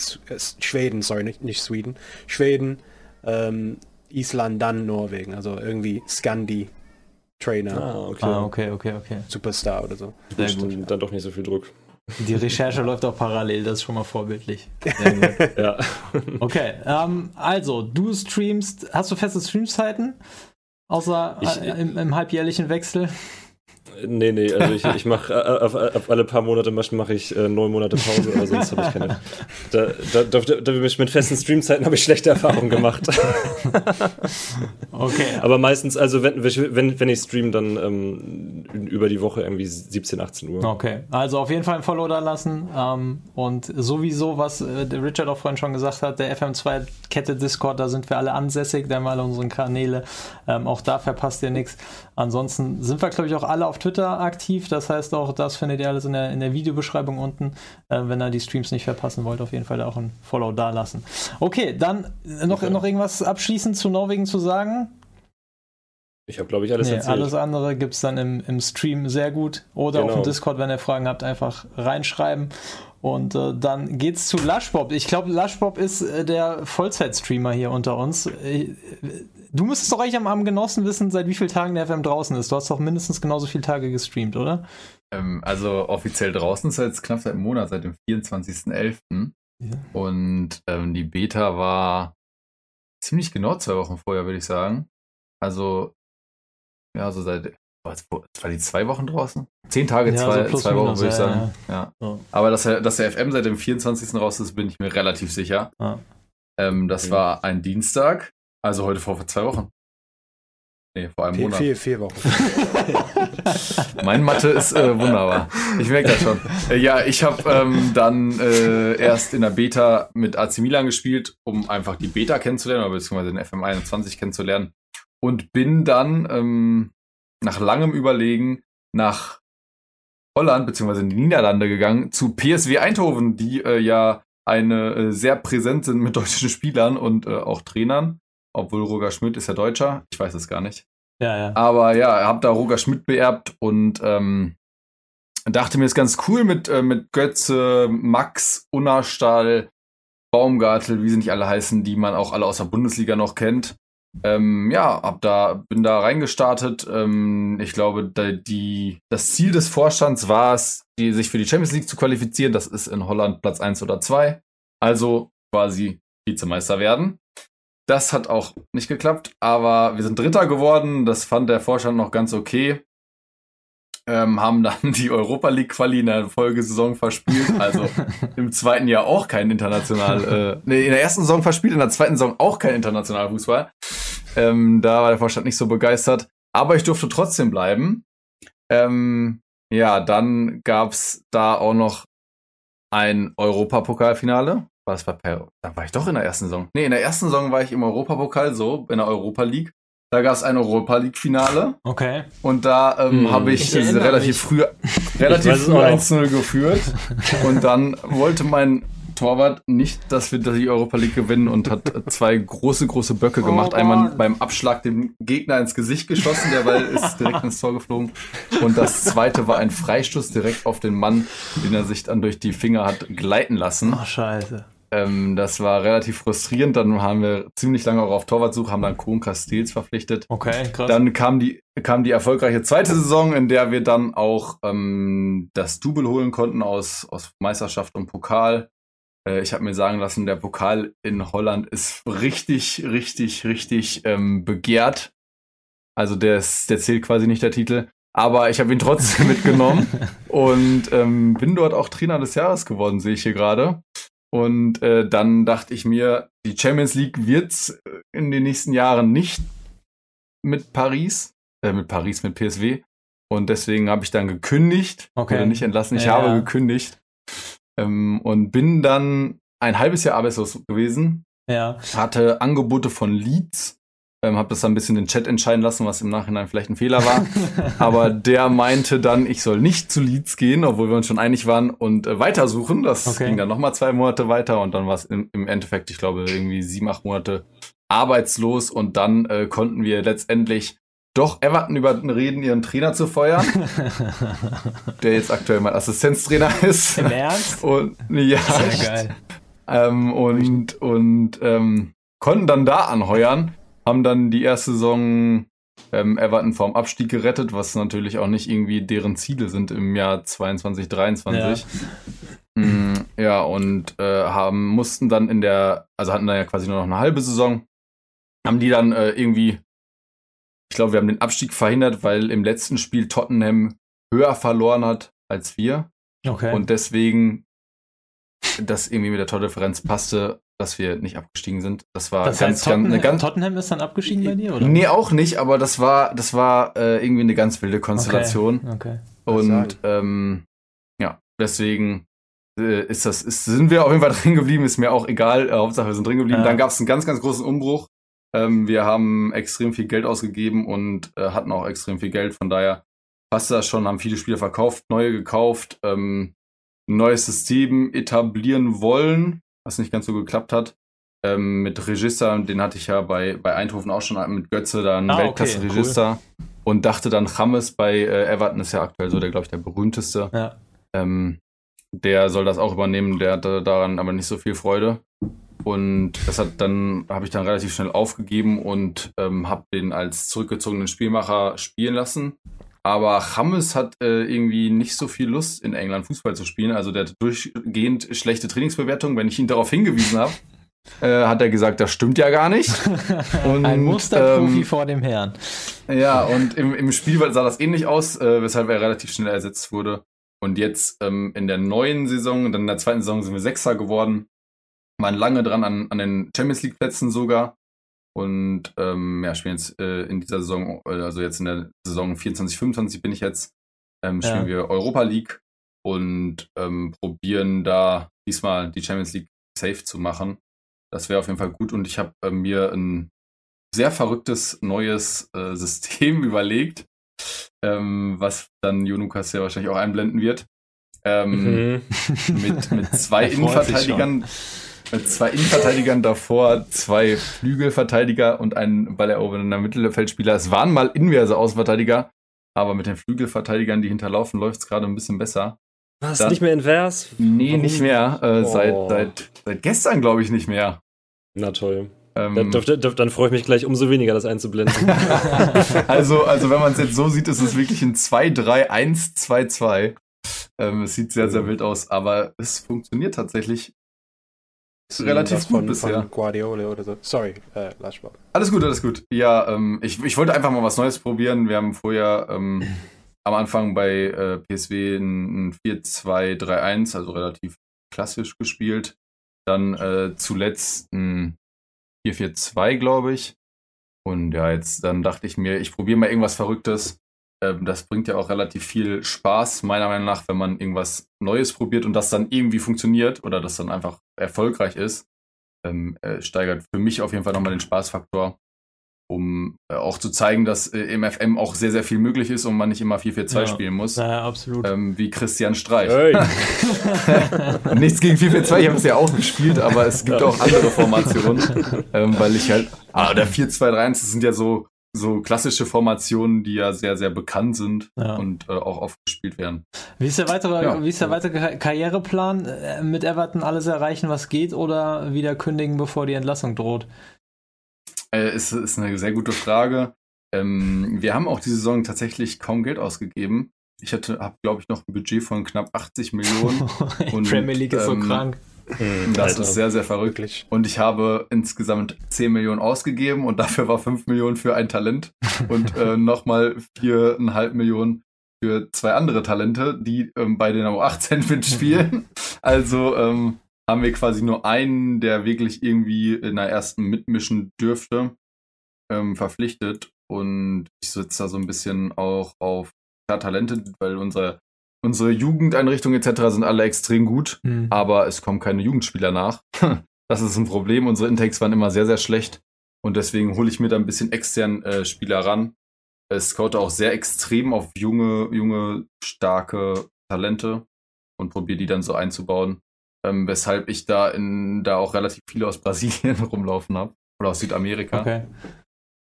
Schweden, sorry, nicht, nicht Sweden. Schweden, ähm, Island, dann Norwegen. Also irgendwie Scandi-Trainer, Ah, okay. Ah, okay, okay, okay. Superstar oder so. Sehr Gut, dann, dann doch nicht so viel Druck. Die Recherche [laughs] läuft auch parallel, das ist schon mal vorbildlich. [laughs] Ja. Okay, ähm, also, du streamst, hast du feste Streamzeiten? Außer Ich- äh, im, im halbjährlichen Wechsel? Nee, nee, also ich, ich mache auf, auf alle paar Monate mache mach ich äh, neun Monate Pause, aber sonst habe ich keine. [laughs] Da, da, da, da, mit festen Streamzeiten habe ich schlechte Erfahrungen gemacht. Okay, [laughs] aber meistens, also wenn, wenn, wenn ich stream, dann ähm, über die Woche irgendwie 17, 18 Uhr. Okay, also auf jeden Fall ein Follow da lassen. Ähm, und sowieso, was äh, der Richard auch vorhin schon gesagt hat, der FM2-Kette Discord, da sind wir alle ansässig, da haben wir alle unsere Kanäle. Ähm, auch da verpasst ihr nichts. Ansonsten sind wir, glaube ich, auch alle auf Twitter aktiv. Das heißt auch, das findet ihr alles in der, in der Videobeschreibung unten. Äh, wenn ihr die Streams nicht verpassen wollt, auf jeden Fall auch ein Follow da lassen. Okay, dann äh, noch, Okay. noch irgendwas abschließend zu Norwegen zu sagen? Ich habe, glaube ich, alles Nee, erzählt. alles andere gibt es dann im, im Stream sehr gut. Oder auf Genau. dem Discord, wenn ihr Fragen habt, einfach reinschreiben. Und äh, dann geht's zu Lushbob. Ich glaube, Lushbob ist äh, der Vollzeit-Streamer hier unter uns. Äh, du müsstest doch eigentlich am, am Genossen wissen, seit wie vielen Tagen der FM draußen ist. Du hast doch mindestens genauso viele Tage gestreamt, oder? Ähm, also offiziell draußen ist er jetzt knapp seit einem Monat, seit dem 24.11. Ja. Und ähm, die Beta war ziemlich genau zwei Wochen vorher, würde ich sagen. Also, ja, so seit, was war die zwei Wochen draußen? Zehn Tage, Ja, zwei, so zwei Wochen, minus, würde ich ja, sagen. Ja. Ja. Aber dass, er, dass der FM seit dem 24. raus ist, bin ich mir relativ sicher. Ja. Ähm, das Mhm. war ein Dienstag, also heute vor, vor zwei Wochen. Nee, vor einem Vier, Monat. vier, vier Wochen. [laughs] Mein Mathe ist äh, wunderbar. Ich merke das schon. Äh, ja, ich habe ähm, dann äh, erst in der Beta mit AC Milan gespielt, um einfach die Beta kennenzulernen, oder beziehungsweise den FM21 kennenzulernen. Und bin dann ähm, nach langem Überlegen nach Holland, beziehungsweise in die Niederlande gegangen, zu PSW Eindhoven, die äh, ja eine äh, sehr präsent sind mit [laughs] deutschen Spielern und äh, auch Trainern. Obwohl Roger Schmidt ist ja Deutscher. Ich weiß es gar nicht. Ja, ja. Aber ja, hab da Roger Schmidt beerbt und ähm, dachte mir, ist ganz cool mit, äh, mit Götze, Max, Unnerstall, Baumgartel, wie sie nicht alle heißen, die man auch alle aus der Bundesliga noch kennt. Ähm, ja, hab da, bin da reingestartet. Ähm, ich glaube, da, die, das Ziel des Vorstands war es, die, sich für die Champions League zu qualifizieren. Das ist in Holland Platz 1 oder 2. Also quasi Vizemeister werden. Das hat auch nicht geklappt, aber wir sind Dritter geworden. Das fand der Vorstand noch ganz okay. Ähm, haben dann [laughs] die Europa League Quali in der Folgesaison verspielt. Also [laughs] im zweiten Jahr auch kein international, äh, nee, in der ersten Saison verspielt, in der zweiten Saison auch kein international Fußball. Ähm, da war der Vorstand nicht so begeistert. Aber ich durfte trotzdem bleiben. Ähm, ja, dann gab's da auch noch ein Europapokalfinale. Was war per, da war ich doch in der ersten Saison. Nee, in der ersten Saison war ich im Europapokal, so, in der Europa League. Da gab's ein Europa League-Finale. Okay. Und da ähm, Hm. habe ich, Ich relativ mich. früh, relativ es früh auch noch. 1-0 geführt. Und dann wollte mein Torwart nicht, dass wir die Europa League gewinnen und hat zwei große, große Böcke Oh gemacht. Einmal Mann. beim Abschlag dem Gegner ins Gesicht geschossen, der Ball ist direkt ins Tor geflogen. Und das zweite war ein Freistoß direkt auf den Mann, den er sich dann durch die Finger hat gleiten lassen. Ach, scheiße. Ähm, das war relativ frustrierend. Dann haben wir ziemlich lange auch auf Torwartsuche, haben dann Kohn Castells verpflichtet. Okay, krass. Dann kam die, kam die erfolgreiche zweite Saison, in der wir dann auch ähm, das Double holen konnten aus, aus Meisterschaft und Pokal. Äh, ich habe mir sagen lassen, der Pokal in Holland ist richtig, richtig, richtig ähm, begehrt. Also der, ist, der zählt quasi nicht der Titel. Aber ich habe ihn trotzdem [laughs] mitgenommen und ähm, bin dort auch Trainer des Jahres geworden, sehe ich hier gerade. Und äh, dann dachte ich mir, die Champions League wird's äh, in den nächsten Jahren nicht mit Paris, äh, mit Paris, mit PSW. Und deswegen habe ich dann gekündigt, Okay. oder nicht entlassen, ich Ja, habe ja. gekündigt ähm, und bin dann ein halbes Jahr arbeitslos gewesen, ja. hatte Angebote von Leeds, ähm, habe das dann ein bisschen den Chat entscheiden lassen, was im Nachhinein vielleicht ein Fehler war. [laughs] Aber der meinte dann, ich soll nicht zu Leeds gehen, obwohl wir uns schon einig waren und äh, weitersuchen. Das Okay. ging dann nochmal zwei Monate weiter und dann war es im, im Endeffekt, ich glaube, irgendwie sieben, acht Monate arbeitslos und dann äh, konnten wir letztendlich doch Everton überreden, ihren Trainer zu feuern, [laughs] der jetzt aktuell mein Assistenztrainer ist. Im Ernst? Und ja, Sehr geil. ähm, und und ähm, konnten dann da anheuern, haben dann die erste Saison ähm, Everton vom Abstieg gerettet, was natürlich auch nicht irgendwie deren Ziele sind im Jahr 22, 23. Mm, Ja, und äh, haben mussten dann in der, also hatten dann ja quasi nur noch eine halbe Saison, haben die dann äh, irgendwie, ich glaube, wir haben den Abstieg verhindert, weil im letzten Spiel Tottenham höher verloren hat als wir Okay. und deswegen das irgendwie mit der Tordifferenz passte, dass wir nicht abgestiegen sind. Das war das ganz, heißt, ganz, ganz Tottenham ist dann abgeschieden bei dir, oder? Nee, auch nicht, aber das war, das war äh, irgendwie eine ganz wilde Konstellation. Okay. Und sagen. ähm, ja, deswegen äh, ist das, ist, sind wir auf jeden Fall [laughs] drin geblieben, ist mir auch egal, äh, Hauptsache wir sind drin geblieben. Ja. Dann gab es einen ganz, ganz großen Umbruch. Ähm, wir haben extrem viel Geld ausgegeben und äh, hatten auch extrem viel Geld, von daher passt das schon, haben viele Spieler verkauft, neue gekauft, ähm, ein neues System etablieren wollen, was nicht ganz so geklappt hat. Ähm, mit Register, den hatte ich ja bei, bei Eindhoven auch schon mit Götze, da ein Ah, okay, Weltklasse-Register. Und dachte dann, James bei äh, Everton ist ja aktuell so der, glaube ich, der berühmteste. Ja. Ähm, der soll das auch übernehmen, der hatte daran aber nicht so viel Freude. Und das hat dann, habe ich dann relativ schnell aufgegeben und ähm, habe den als zurückgezogenen Spielmacher spielen lassen. Aber James hat äh, irgendwie nicht so viel Lust, in England Fußball zu spielen. Also der hat durchgehend schlechte Trainingsbewertungen. Wenn ich ihn darauf hingewiesen habe, [laughs] äh, hat er gesagt, das stimmt ja gar nicht. [laughs] Und, Ein Musterprofi ähm, vor dem Herrn. ja, und im, im Spiel sah das ähnlich aus, äh, weshalb er relativ schnell ersetzt wurde. Und jetzt ähm, in der neuen Saison, dann in der zweiten Saison sind wir Sechster geworden. Waren lange dran an, an den Champions League Plätzen sogar. Und ähm, ja, spielen jetzt äh, in dieser Saison, also jetzt in der Saison 24, 25 bin ich jetzt, ähm, spielen Ja. wir Europa League und ähm, probieren da diesmal die Champions League safe zu machen. Das wäre auf jeden Fall gut. Und ich habe äh, mir ein sehr verrücktes neues äh, [laughs] System überlegt, ähm, was dann Jonukas ja wahrscheinlich auch einblenden wird. Ähm, Mhm. mit, mit [laughs] zwei Er Innenverteidigern, mit zwei Innenverteidigern davor, zwei Flügelverteidiger und ein ballerobernder Mittelfeldspieler. Es waren mal inverse Außenverteidiger, aber mit den Flügelverteidigern, die hinterlaufen, läuft es gerade ein bisschen besser. Was? Da- nicht mehr invers? Nee, Warum? nicht mehr. Äh, Oh. seit, seit, seit gestern, glaube ich, nicht mehr. Na toll. Ähm, Dann, dann, dann, dann freue ich mich gleich umso weniger, das einzublenden. [laughs] also, also wenn man es jetzt so sieht, ist es wirklich ein 2-3-1-2-2. Ähm, es sieht sehr, sehr wild aus, aber es funktioniert tatsächlich relativ gut von, bisher. Von Guardiola oder so. Sorry, äh, Lashbach. Alles gut, alles gut. Ja, ähm, ich, ich wollte einfach mal was Neues probieren. Wir haben vorher ähm, am Anfang bei äh, PSW ein, ein 4-2-3-1, also relativ klassisch gespielt. Dann äh, zuletzt ein 4-4-2, glaube ich. Und ja, jetzt dann dachte ich mir, ich probiere mal irgendwas Verrücktes. Ähm, das bringt ja auch relativ viel Spaß, meiner Meinung nach, wenn man irgendwas Neues probiert und das dann irgendwie funktioniert oder das dann einfach erfolgreich ist. Ähm, äh, steigert für mich auf jeden Fall nochmal den Spaßfaktor um äh, auch zu zeigen, dass äh, im FM auch sehr, sehr viel möglich ist und man nicht immer 4-4-2 Ja. spielen muss. Naja, absolut. Ähm, wie Christian Streich. hey. [laughs] Nichts gegen 4-4-2, ich habe es ja auch gespielt, aber es gibt Ja. auch andere Formationen, ähm, weil ich halt, ah, der 4-2-3-1, das sind ja so, so klassische Formationen, die ja sehr, sehr bekannt sind Ja. und äh, auch oft gespielt werden. Wie ist der weitere, Ja. wie ist der weitere Ka- Karriereplan? Äh, Mit Everton alles erreichen, was geht, oder wieder kündigen, bevor die Entlassung droht? Äh, ist, ist eine sehr gute Frage. Ähm, wir haben auch diese Saison tatsächlich kaum Geld ausgegeben. Ich hatte, habe, glaube ich, noch ein Budget von knapp 80 Millionen. [laughs] Und, Premier League ist so ähm, krank. Hm, Das Alter. ist sehr, sehr verrückt. Wirklich. Und ich habe insgesamt 10 Millionen ausgegeben und dafür war 5 Millionen für ein Talent [laughs] und äh, nochmal 4,5 Millionen für zwei andere Talente, die ähm, bei den U18 [laughs] mitspielen. [laughs] Also ähm, haben wir quasi nur einen, der wirklich irgendwie in der ersten mitmischen dürfte, ähm, verpflichtet. Und ich sitze da so ein bisschen auch auf Talente, weil unsere, unsere Jugendeinrichtungen etc. sind alle extrem gut Hm. aber es kommen keine Jugendspieler nach. [laughs] Das ist ein Problem. Unsere Intakes waren immer sehr, sehr schlecht und deswegen hole ich mir da ein bisschen extern äh, Spieler ran. Es scoute auch sehr extrem auf junge, junge, starke Talente und probiere die dann so einzubauen. Ähm, weshalb ich da in da auch relativ viele aus [laughs] Brasilien rumlaufen habe oder aus Südamerika. Okay.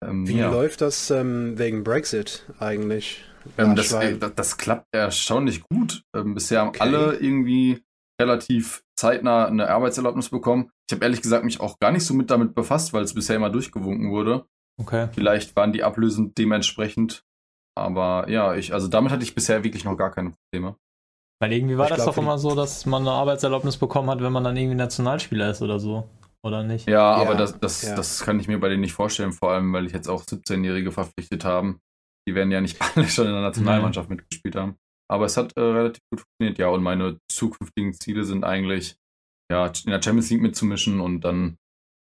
Ähm, Wie ja. läuft das ähm, wegen Brexit eigentlich? Ähm, das, äh, das, das klappt erstaunlich gut. Ähm, bisher haben Okay. alle irgendwie relativ zeitnah eine Arbeitserlaubnis bekommen. Ich habe ehrlich gesagt mich auch gar nicht so mit damit befasst, weil es bisher immer durchgewunken wurde. Okay. Vielleicht waren die Ablösen dementsprechend. Aber ja, ich, also damit hatte ich bisher wirklich noch gar keine Probleme. Weil irgendwie war Ich das glaub, doch immer so, dass man eine Arbeitserlaubnis bekommen hat, wenn man dann irgendwie Nationalspieler ist oder so. Oder nicht? Ja, Ja, aber das, das, ja. das kann ich mir bei denen nicht vorstellen, vor allem, weil ich jetzt auch 17-Jährige verpflichtet haben. Die werden ja nicht [laughs] alle schon in der Nationalmannschaft mitgespielt haben. Aber es hat äh, relativ gut funktioniert, ja. Und meine zukünftigen Ziele sind eigentlich, ja, in der Champions League mitzumischen und dann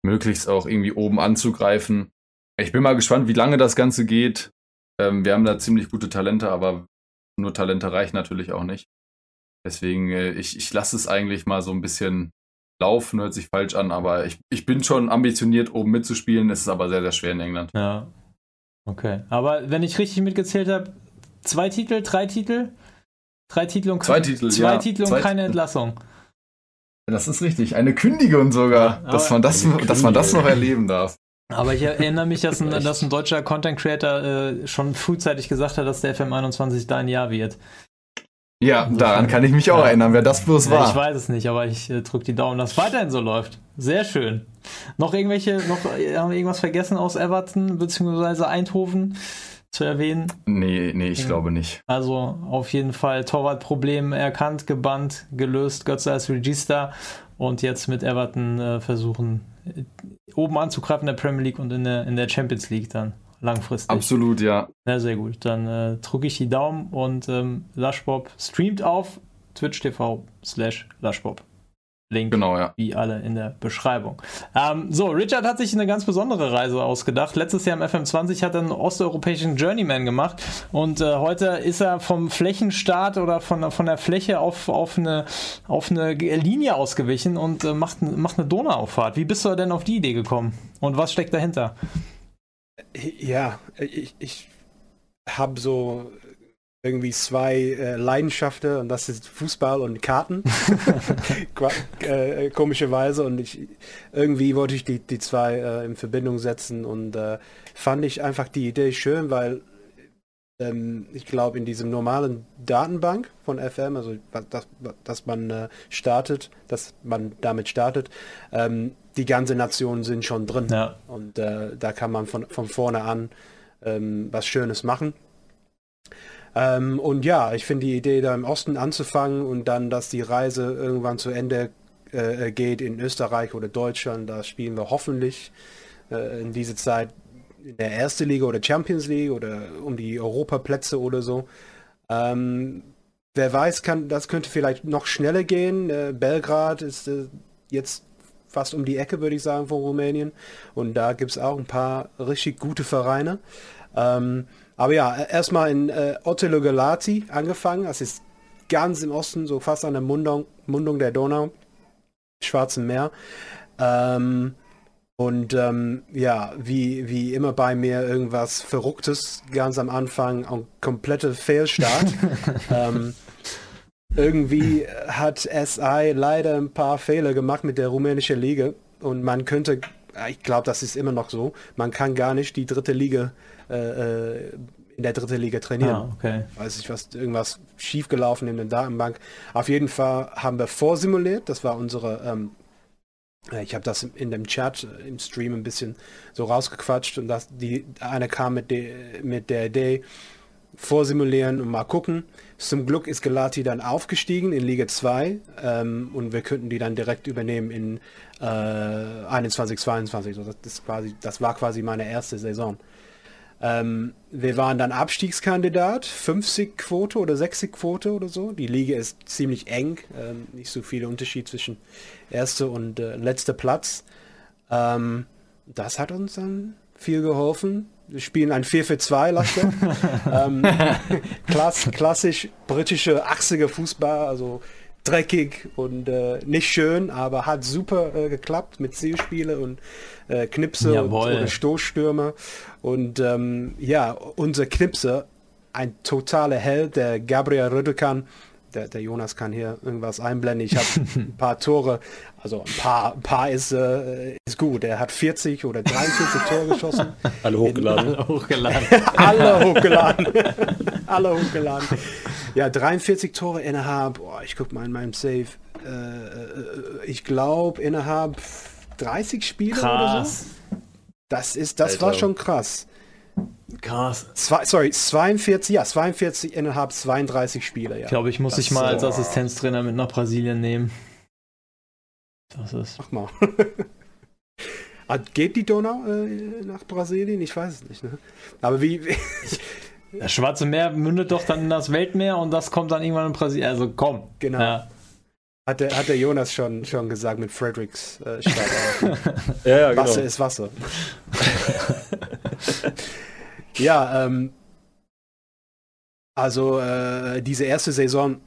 möglichst auch irgendwie oben anzugreifen. Ich bin mal gespannt, wie lange das Ganze geht. Ähm, wir haben da ziemlich gute Talente, aber nur Talente reichen natürlich auch nicht. Deswegen, äh, ich, ich lasse es eigentlich mal so ein bisschen laufen, hört sich falsch an, aber ich, ich bin schon ambitioniert, oben mitzuspielen. Es ist aber sehr, sehr schwer in England. Ja. Okay. Aber wenn ich richtig mitgezählt habe, zwei Titel, drei Titel? Drei Titel und Zwei Titel, zwei ja. Titel und Zwei keine. Entlassung. Das ist richtig. Eine Kündigung sogar, Ja, dass, aber- man das, dass man das noch erleben darf. Aber ich erinnere mich, dass ein, dass ein deutscher Content Creator äh, schon frühzeitig gesagt hat, dass der FM21 dein Jahr wird. Ja, Insofern- daran kann ich mich auch Ja. erinnern, wer das bloß Ja, ich war. weiß es nicht, aber ich äh, drücke die Daumen, dass es weiterhin so läuft. Sehr schön. Noch irgendwelche, noch äh, haben wir irgendwas vergessen aus Everton bzw. Eindhoven zu erwähnen? Nee, nee, ich Ja. glaube nicht. Also auf jeden Fall Torwartproblem erkannt, gebannt, gelöst, Götze als Register und jetzt mit Everton äh, versuchen, äh, oben anzugreifen in der Premier League und in der, in der Champions League dann langfristig. Absolut, ja. Ja, sehr gut. Dann äh, drücke ich die Daumen und ähm, Lushbob streamt auf Twitch TV slash Lushbob. Link Genau, ja. wie alle in der Beschreibung. Ähm, so, Richard hat sich eine ganz besondere Reise ausgedacht. Letztes Jahr im FM20 hat er einen osteuropäischen Journeyman gemacht und äh, heute ist er vom Flächenstart oder von, von der Fläche auf, auf, eine, auf eine Linie ausgewichen und äh, macht, macht eine Donauauffahrt. Wie bist du denn auf die Idee gekommen und was steckt dahinter? Ja, ich, ich habe so irgendwie zwei äh, Leidenschaften und das ist Fußball und Karten. [laughs] Qua- äh, komischerweise und ich irgendwie wollte ich die, die zwei äh, in Verbindung setzen und äh, fand ich einfach die Idee schön, weil ähm, ich glaube in diesem normalen Datenbank von FM, also was- das, dass man äh, startet, dass man damit startet, ähm, die ganze Nationen sind schon drin. Ja, Und äh, da kann man von, von vorne an ähm, was Schönes machen. Ähm, und ja, ich finde die Idee, da im Osten anzufangen und dann, dass die Reise irgendwann zu Ende äh, geht in Österreich oder Deutschland, da spielen wir hoffentlich äh, in dieser Zeit in der ersten Liga oder Champions League oder um die Europaplätze oder so. Ähm, wer weiß, kann, das könnte vielleicht noch schneller gehen. Äh, Belgrad ist äh, jetzt fast um die Ecke, würde ich sagen, von Rumänien. Und da gibt es auch ein paar richtig gute Vereine. Ähm, aber ja, äh, erstmal in äh, Ottelo Galati angefangen. Das ist ganz im Osten, so fast an der Mundung, Mundung der Donau, Schwarzen Meer. Ähm, und ähm, ja, wie, wie immer bei mir irgendwas Verrücktes ganz am Anfang, ein kompletter Fehlstart. [laughs] ähm, irgendwie hat SI leider ein paar Fehler gemacht mit der rumänischen Liga und man könnte, ich glaube, das ist immer noch so, man kann gar nicht die dritte Liga äh, äh, in der dritten Liga trainieren. ah, okay. Weiß ich was, irgendwas schiefgelaufen in der Datenbank. Auf jeden Fall haben wir vorsimuliert, das war unsere, ähm, äh, ich habe das in dem Chat, äh, im Stream ein bisschen so rausgequatscht und das, die, einer kam mit, de, mit der Idee, vorsimulieren und mal gucken. Zum Glück ist Gelati dann aufgestiegen in Liga 2 ähm, und wir könnten die dann direkt übernehmen in äh, 21, 22. So, das, ist quasi, das war quasi meine erste Saison. Ähm, wir waren dann Abstiegskandidat, 50 Quote oder 60 Quote oder so. Die Liga ist ziemlich eng, ähm, nicht so viel Unterschied zwischen erster und äh, letzter Platz. Ähm, das hat uns dann viel geholfen. Wir spielen ein 4 für 2, Lasse. [laughs] ähm, klass, klassisch britische 80er Fußball, also dreckig und äh, nicht schön, aber hat super äh, geklappt mit Zielspiele und äh, Knipse und, Jawohl. oder Stoßstürme. Und ähm, ja, unser Knipse, ein totaler Held, der Gabriel Rüdekan, der, der Jonas kann hier irgendwas einblenden. Ich habe ein [laughs] paar Tore, also ein paar, ein paar ist, äh, ist gut. Er hat 40 oder 43 Tore geschossen. [laughs] Alle hochgeladen. Alle hochgeladen. [laughs] Alle hochgeladen. Alle hochgeladen. Ja, 43 Tore innerhalb, oh, ich guck mal in meinem Save, äh, äh, ich glaube innerhalb 30 Spiele oder so. Krass. Das ist, das Alter. war schon krass. Krass. Zwei, sorry, 42, ja, 42 innerhalb 32 Spiele, ja. Ich glaube, ich muss Das, dich mal als äh, Assistenztrainer mit nach Brasilien nehmen. Das ist. Mach mal. [laughs] Ah, Geht die Donau äh, nach Brasilien? Ich weiß es nicht. Ne? Aber wie, wie Das Schwarze Meer mündet doch dann in das Weltmeer und das kommt dann irgendwann in Brasilien. Also komm. Genau. Ja. Hat, der, hat der Jonas schon, schon gesagt mit Fredericks äh. [laughs] Ja, ja, genau. Wasser ist Wasser. ja, ähm, also äh, diese erste Saison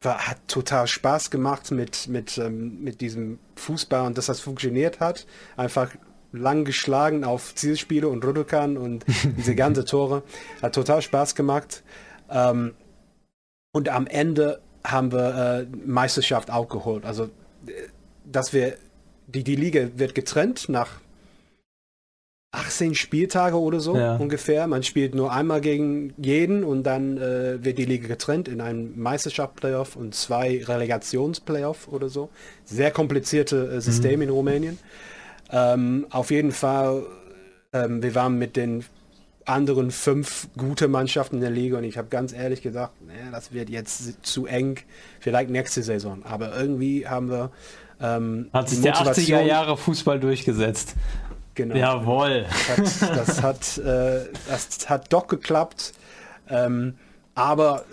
war, hat total Spaß gemacht mit, mit, ähm, mit diesem Fußball und dass das funktioniert hat. Einfach lang geschlagen auf Zielspiele und Rudokan und [laughs] diese ganze Tore. Hat total Spaß gemacht. Ähm, und am Ende haben wir äh, Meisterschaft auch geholt. Also, äh, dass wir, die, die Liga wird getrennt nach 18 Spieltage oder so Ja. ungefähr. Man spielt nur einmal gegen jeden und dann äh, wird die Liga getrennt in einen Meisterschaft-Playoff und zwei Relegations-Playoff oder so. Sehr komplizierte äh, System in Rumänien. Ähm, auf jeden Fall, ähm, wir waren mit den anderen fünf gute Mannschaften in der Liga und ich habe ganz ehrlich gesagt, naja, das wird jetzt zu eng, vielleicht nächste Saison. Aber irgendwie haben wir ähm, Hat sich der Motivation- 80er Jahre Fußball durchgesetzt. Genau. Jawohl. Das hat, das hat, [laughs] äh, das hat doch geklappt. Ähm, aber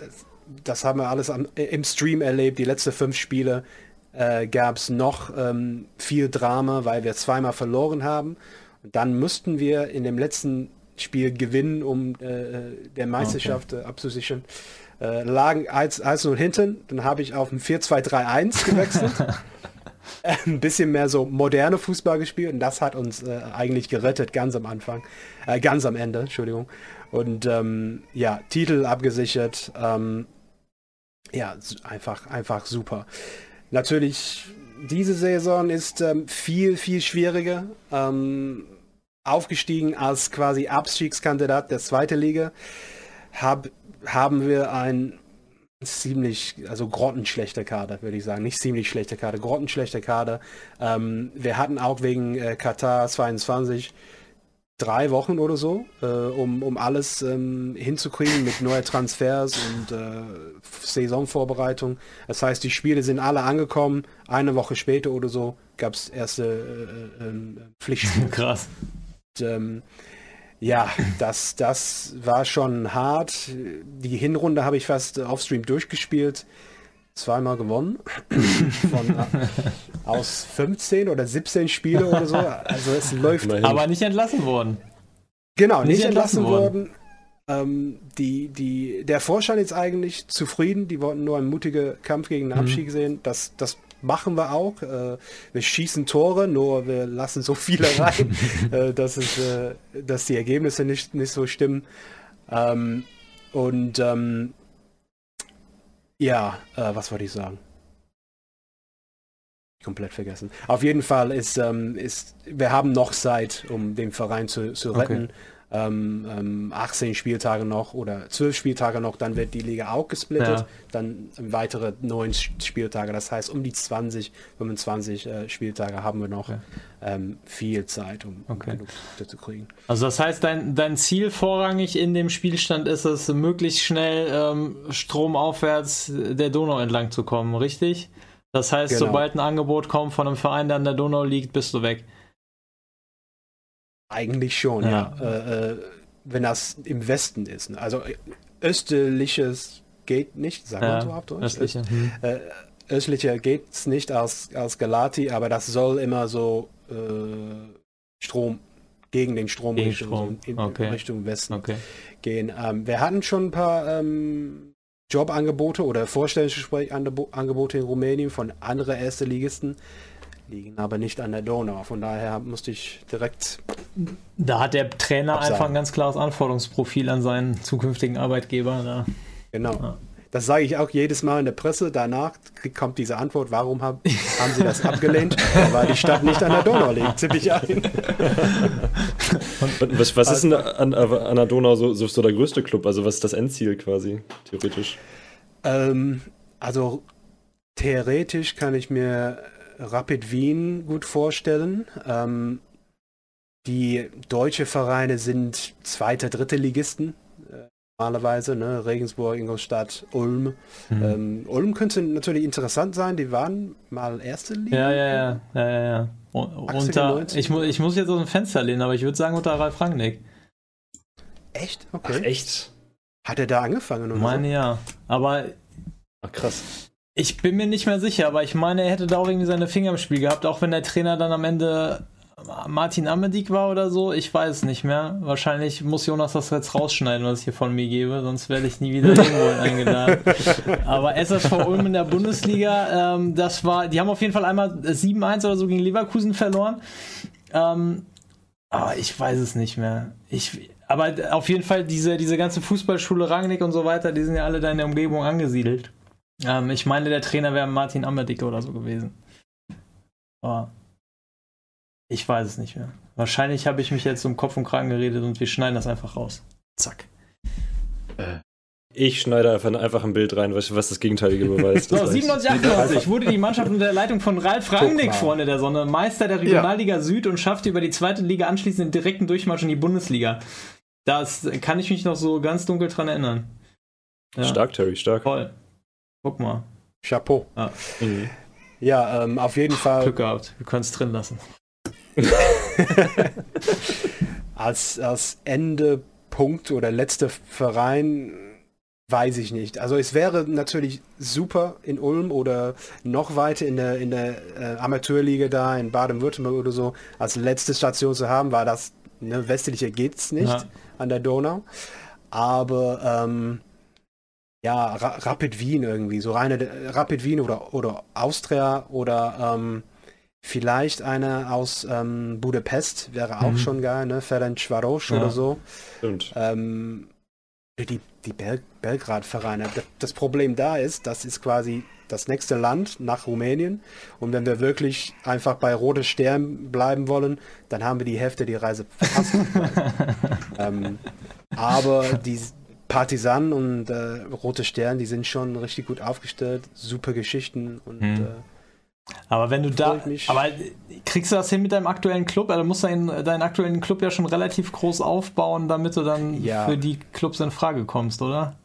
das haben wir alles am, im Stream erlebt. Die letzten fünf Spiele äh, gab es noch ähm, viel Drama, weil wir zweimal verloren haben. Und dann mussten wir in dem letzten Spiel gewinnen, um äh, der Meisterschaft äh, abzusichern. Äh, lagen 1-0 hinten. Dann habe ich auf ein 4-2-3-1 gewechselt. [laughs] ein bisschen mehr so moderne Fußball gespielt und das hat uns äh, eigentlich gerettet, ganz am Anfang, äh, ganz am Ende, Entschuldigung. Und ähm, ja, Titel abgesichert, ähm, ja, einfach, einfach super. Natürlich, diese Saison ist ähm, viel, viel schwieriger. Ähm, aufgestiegen als quasi Abstiegskandidat der zweiten Liga, hab, haben wir ein ziemlich, also grottenschlechter Kader, würde ich sagen. Nicht ziemlich schlechter Kader, grottenschlechter Kader. Ähm, wir hatten auch wegen äh, Katar 22 drei Wochen oder so, äh, um, um alles ähm, hinzukriegen mit neuen Transfers und äh, Saisonvorbereitung. Das heißt, die Spiele sind alle angekommen. Eine Woche später oder so gab es erste äh, äh, ähm, Pflichtspiele. [laughs] Krass. Und, ähm, ja, das, das war schon hart. Die Hinrunde habe ich fast äh, offstream durchgespielt. Zweimal gewonnen. Von, äh, aus 15 oder 17 Spiele oder so. Also es [laughs] läuft. Immerhin. Aber nicht entlassen worden. Genau, nicht nicht entlassen entlassen worden. Ähm, die, die, der Vorstand ist eigentlich zufrieden. Die wollten nur einen mutigen Kampf gegen den Abstieg sehen. Das, das machen wir auch. Äh, wir schießen Tore, nur wir lassen so viele [laughs] rein, äh, dass, es, äh, dass die Ergebnisse nicht, nicht so stimmen. Ähm, und ähm, ja, äh, was wollte ich sagen? Komplett vergessen. Auf jeden Fall ist, ähm, ist, wir haben noch Zeit, um den Verein zu, zu Okay. retten. Ähm, ähm, 18 Spieltage noch oder 12 Spieltage noch, dann wird die Liga auch gesplittet. Ja. Dann weitere 9 Spieltage. Das heißt, um die 20, 25 äh, Spieltage haben wir noch Okay. ähm, viel Zeit, um, Okay. genug Punkte zu kriegen. Also das heißt, dein, dein Ziel vorrangig in dem Spielstand ist es, möglichst schnell ähm, stromaufwärts der Donau entlang zu kommen, richtig? Das heißt, Genau. sobald ein Angebot kommt von einem Verein, der an der Donau liegt, bist du weg. Eigentlich schon, Ja. ja. Äh, äh, wenn das im Westen ist. Ne? Also äh, östliches geht nicht, sagen wir so auf Deutsch. östliche. Hm. Äh, östlicher geht's nicht als, als Galati, aber das soll immer so äh, Strom gegen den Strom, Gegen Richtung, Strom, in okay. Richtung Westen Okay. gehen. Ähm, wir hatten schon ein paar ähm, Jobangebote oder Vorstellungsgesprächangebote in Rumänien von anderen erste Ligisten, liegen aber nicht an der Donau. Von daher musste ich direkt Da hat der Trainer Absagen. einfach ein ganz klares Anforderungsprofil an seinen zukünftigen Arbeitgeber. Da. Genau. Ja. das sage ich auch jedes Mal in der Presse. Danach kommt diese Antwort, warum hab, haben sie das [laughs] abgelehnt? Weil die Stadt nicht an der Donau liegt, ziemlich ein. [laughs] was, was ist denn an, an der Donau so, so, so, der größte Club? Also was ist das Endziel quasi, theoretisch? Ähm, also theoretisch kann ich mir Rapid Wien gut vorstellen. Ähm, die deutsche Vereine sind zweite, dritte Ligisten normalerweise, ne? Regensburg, Ingolstadt, Ulm. Mhm. Ähm, Ulm könnte natürlich interessant sein, die waren mal erste Liga. Ja, ja, ja. ja, ja, ja. Unter, ich, mu ich muss jetzt aus dem Fenster lehnen, aber ich würde sagen unter Ralf Rangnick. Echt? Okay. Ach, echt? Hat er da angefangen? Oder meine so? ja. Aber. Ach, krass. Ich bin mir nicht mehr sicher, aber ich meine, er hätte da auch irgendwie seine Finger im Spiel gehabt, auch wenn der Trainer dann am Ende Martin Amedik war oder so, ich weiß es nicht mehr. Wahrscheinlich muss Jonas das jetzt rausschneiden, was ich hier von mir gebe, sonst werde ich nie wieder [laughs] irgendwo eingeladen. Aber SSV Ulm in der Bundesliga, ähm, das war, die haben auf jeden Fall einmal 7-1 oder so gegen Leverkusen verloren. Ähm, aber ich weiß es nicht mehr. Ich, aber auf jeden Fall diese, diese ganze Fußballschule Rangnick und so weiter, die sind ja alle da in der Umgebung angesiedelt. Ähm, ich meine, der Trainer wäre Martin Amedik oder so gewesen. Aber ich weiß es nicht mehr. Wahrscheinlich habe ich mich jetzt um Kopf und Kragen geredet und wir schneiden das einfach raus. Zack. Äh. Ich schneide einfach, einfach ein Bild rein, was, was das Gegenteilige beweist. [laughs] so, 97, 98 wurde die Mannschaft unter der Leitung von Ralf Rangnick, Freunde der Sonne, Meister der Regionalliga ja. Süd und schaffte über die zweite Liga anschließend den direkten Durchmarsch in die Bundesliga. Das kann ich mich noch so ganz dunkel dran erinnern. Ja. Stark, Terry, stark. Toll. Guck mal. Chapeau. Ja, mhm. ja ähm, auf jeden Fall. Glück gehabt. Wir können es drin lassen. [laughs] als, als Endepunkt oder letzter Verein weiß ich nicht. Also es wäre natürlich super in Ulm oder noch weiter in der, in der äh, Amateurliga da in Baden-Württemberg oder so als letzte Station zu haben, weil das ne, westliche es nicht ja. an der Donau. Aber ähm, ja, Ra Rapid Wien irgendwie, so reine Rapid Wien oder, oder Austria oder ähm, Vielleicht einer aus ähm, Budapest wäre auch mhm. schon geil, ne? Ferenc Varos ja. oder so. Stimmt. Ähm, die die Bel Belgrad-Vereine. Das Problem da ist, das ist quasi das nächste Land nach Rumänien. Und wenn wir wirklich einfach bei Rote Stern bleiben wollen, dann haben wir die Hälfte die Reise verpasst. [laughs] ähm, aber die Partisanen und äh, Rote Stern, die sind schon richtig gut aufgestellt, super Geschichten und mhm. äh, aber wenn du da. Aber kriegst du das hin mit deinem aktuellen Club? Also du musst deinen, deinen aktuellen Club ja schon relativ groß aufbauen, damit du dann ja. für die Clubs in Frage kommst, oder?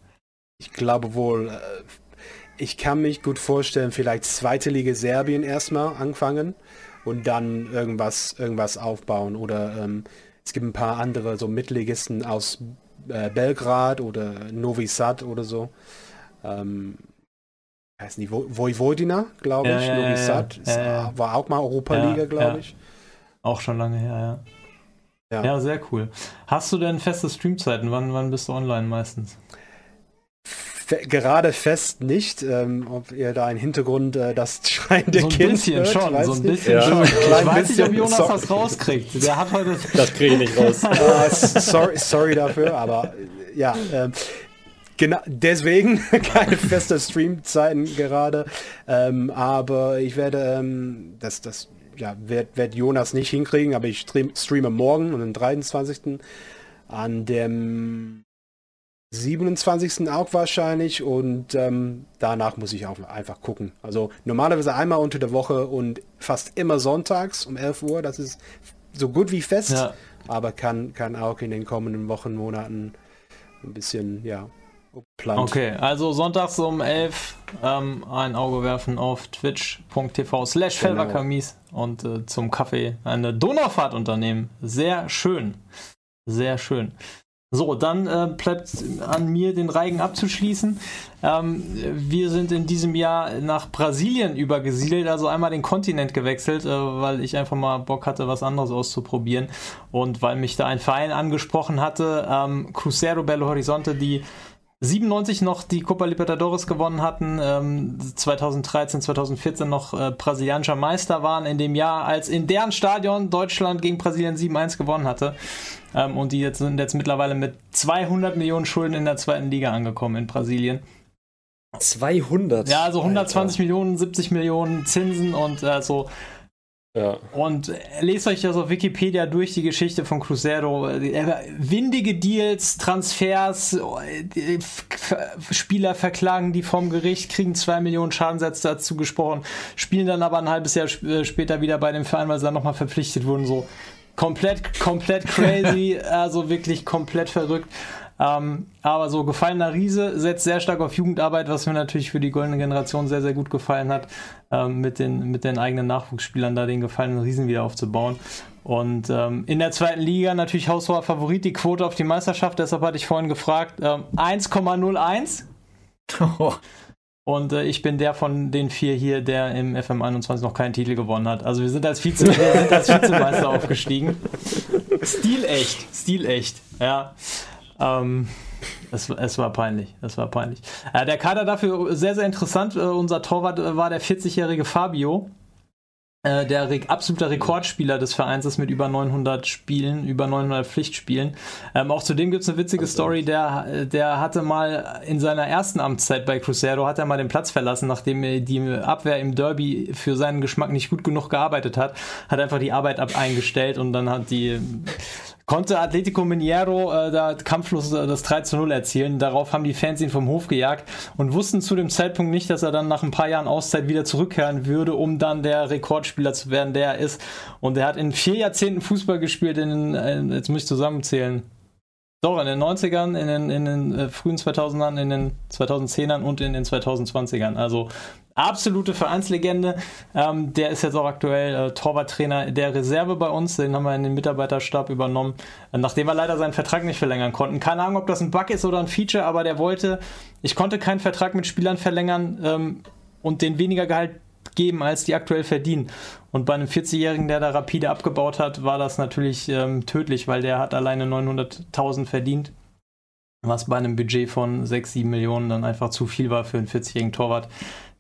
Ich glaube wohl. Äh, ich kann mich gut vorstellen, vielleicht zweite Liga Serbien erstmal anfangen und dann irgendwas, irgendwas aufbauen. Oder ähm, es gibt ein paar andere so Mitligisten aus äh, Belgrad oder Novi Sad oder so. Ähm, heißen die Vojvodina, glaube ich, ja, Novi ja, Sad. Ja, war auch mal Europa-Liga, glaube ich. Auch schon lange her, ja. ja. sehr cool. Hast du denn feste Streamzeiten? Wann, wann bist du online meistens? Fe gerade fest nicht, ähm, ob ihr da im Hintergrund äh, das [laughs] schreiende so ein Kind bisschen hört, schon, so ein bisschen ja. schon. Ich weiß nicht, ob Jonas sorry. das rauskriegt. Der hat heute... [laughs] Das kriege ich nicht raus. uh, [laughs] sorry, sorry dafür, aber ja, ähm, Genau, deswegen keine feste Streamzeiten gerade. Ähm, aber ich werde ähm, das, das ja, wird, wird Jonas nicht hinkriegen, aber ich stream, streame morgen, am 23. an dem 27. auch wahrscheinlich und ähm, danach muss ich auch einfach gucken. Also normalerweise einmal unter der Woche und fast immer sonntags um 11 Uhr, das ist so gut wie fest, ja. aber kann, kann auch in den kommenden Wochen, Monaten ein bisschen, ja, Plant. Okay, also sonntags um 11 ähm, ein Auge werfen auf twitch.tv slash genau. und äh, zum Kaffee eine Donaufahrt unternehmen. Sehr schön. Sehr schön. So, dann äh, bleibt an mir, den Reigen abzuschließen. Ähm, wir sind in diesem Jahr nach Brasilien übergesiedelt, also einmal den Kontinent gewechselt, äh, weil ich einfach mal Bock hatte, was anderes auszuprobieren und weil mich da ein Verein angesprochen hatte, ähm, Cruzeiro Belo Horizonte, die 97 noch die Copa Libertadores gewonnen hatten, ähm, 2013, 2014 noch äh, brasilianischer Meister waren in dem Jahr, als in deren Stadion Deutschland gegen Brasilien 7-1 gewonnen hatte. Ähm, und die jetzt sind jetzt mittlerweile mit 200 Millionen Schulden in der zweiten Liga angekommen in Brasilien. 200? Ja, also 120 Alter. Millionen, 70 Millionen Zinsen und äh, so ja. Und lest euch das auf Wikipedia durch, die Geschichte von Cruzeiro. Windige Deals, Transfers, Spieler verklagen die vom Gericht, kriegen zwei Millionen Schadensätze dazu gesprochen, spielen dann aber ein halbes Jahr äh, später wieder bei dem Verein, weil sie dann nochmal verpflichtet wurden. So komplett, komplett crazy, [laughs] also wirklich komplett verrückt. Ähm, aber so gefallener Riese setzt sehr stark auf Jugendarbeit, was mir natürlich für die goldene Generation sehr, sehr gut gefallen hat, ähm, mit, den, mit den eigenen Nachwuchsspielern da den gefallenen Riesen wieder aufzubauen. Und ähm, in der zweiten Liga natürlich haushoher Favorit, die Quote auf die Meisterschaft, deshalb hatte ich vorhin gefragt, 1,01. Ähm, [laughs] Und äh, ich bin der von den vier hier, der im FM21 noch keinen Titel gewonnen hat. Also wir sind als, Vize, wir sind als Vizemeister [laughs] aufgestiegen. Stilecht, stilecht, ja. Ähm, es, es, war peinlich, es war peinlich. Äh, der Kader dafür sehr, sehr interessant. Äh, unser Torwart äh, war der 40-jährige Fabio, äh, der Re absoluter Rekordspieler des Vereins ist mit über 900 Spielen, über 900 Pflichtspielen. Ähm, auch zudem gibt es eine witzige Story, der, der hatte mal in seiner ersten Amtszeit bei Cruzeiro, hat er mal den Platz verlassen, nachdem die Abwehr im Derby für seinen Geschmack nicht gut genug gearbeitet hat, hat einfach die Arbeit ab eingestellt und dann hat die konnte Atletico Mineiro äh, da kampflos äh, das 3 zu 0 erzielen. Darauf haben die Fans ihn vom Hof gejagt und wussten zu dem Zeitpunkt nicht, dass er dann nach ein paar Jahren Auszeit wieder zurückkehren würde, um dann der Rekordspieler zu werden, der er ist. Und er hat in vier Jahrzehnten Fußball gespielt, in, in jetzt muss ich zusammenzählen, doch, in den 90ern, in den, in den äh, frühen 2000ern, in den 2010ern und in den 2020ern. Also absolute Vereinslegende. Ähm, der ist jetzt auch aktuell äh, Torwarttrainer der Reserve bei uns. Den haben wir in den Mitarbeiterstab übernommen, äh, nachdem wir leider seinen Vertrag nicht verlängern konnten. Keine Ahnung, ob das ein Bug ist oder ein Feature, aber der wollte, ich konnte keinen Vertrag mit Spielern verlängern ähm, und den weniger Gehalt geben, als die aktuell verdienen. Und bei einem 40-Jährigen, der da rapide abgebaut hat, war das natürlich ähm, tödlich, weil der hat alleine 900.000 verdient. Was bei einem Budget von 6, 7 Millionen dann einfach zu viel war für einen 40-jährigen Torwart,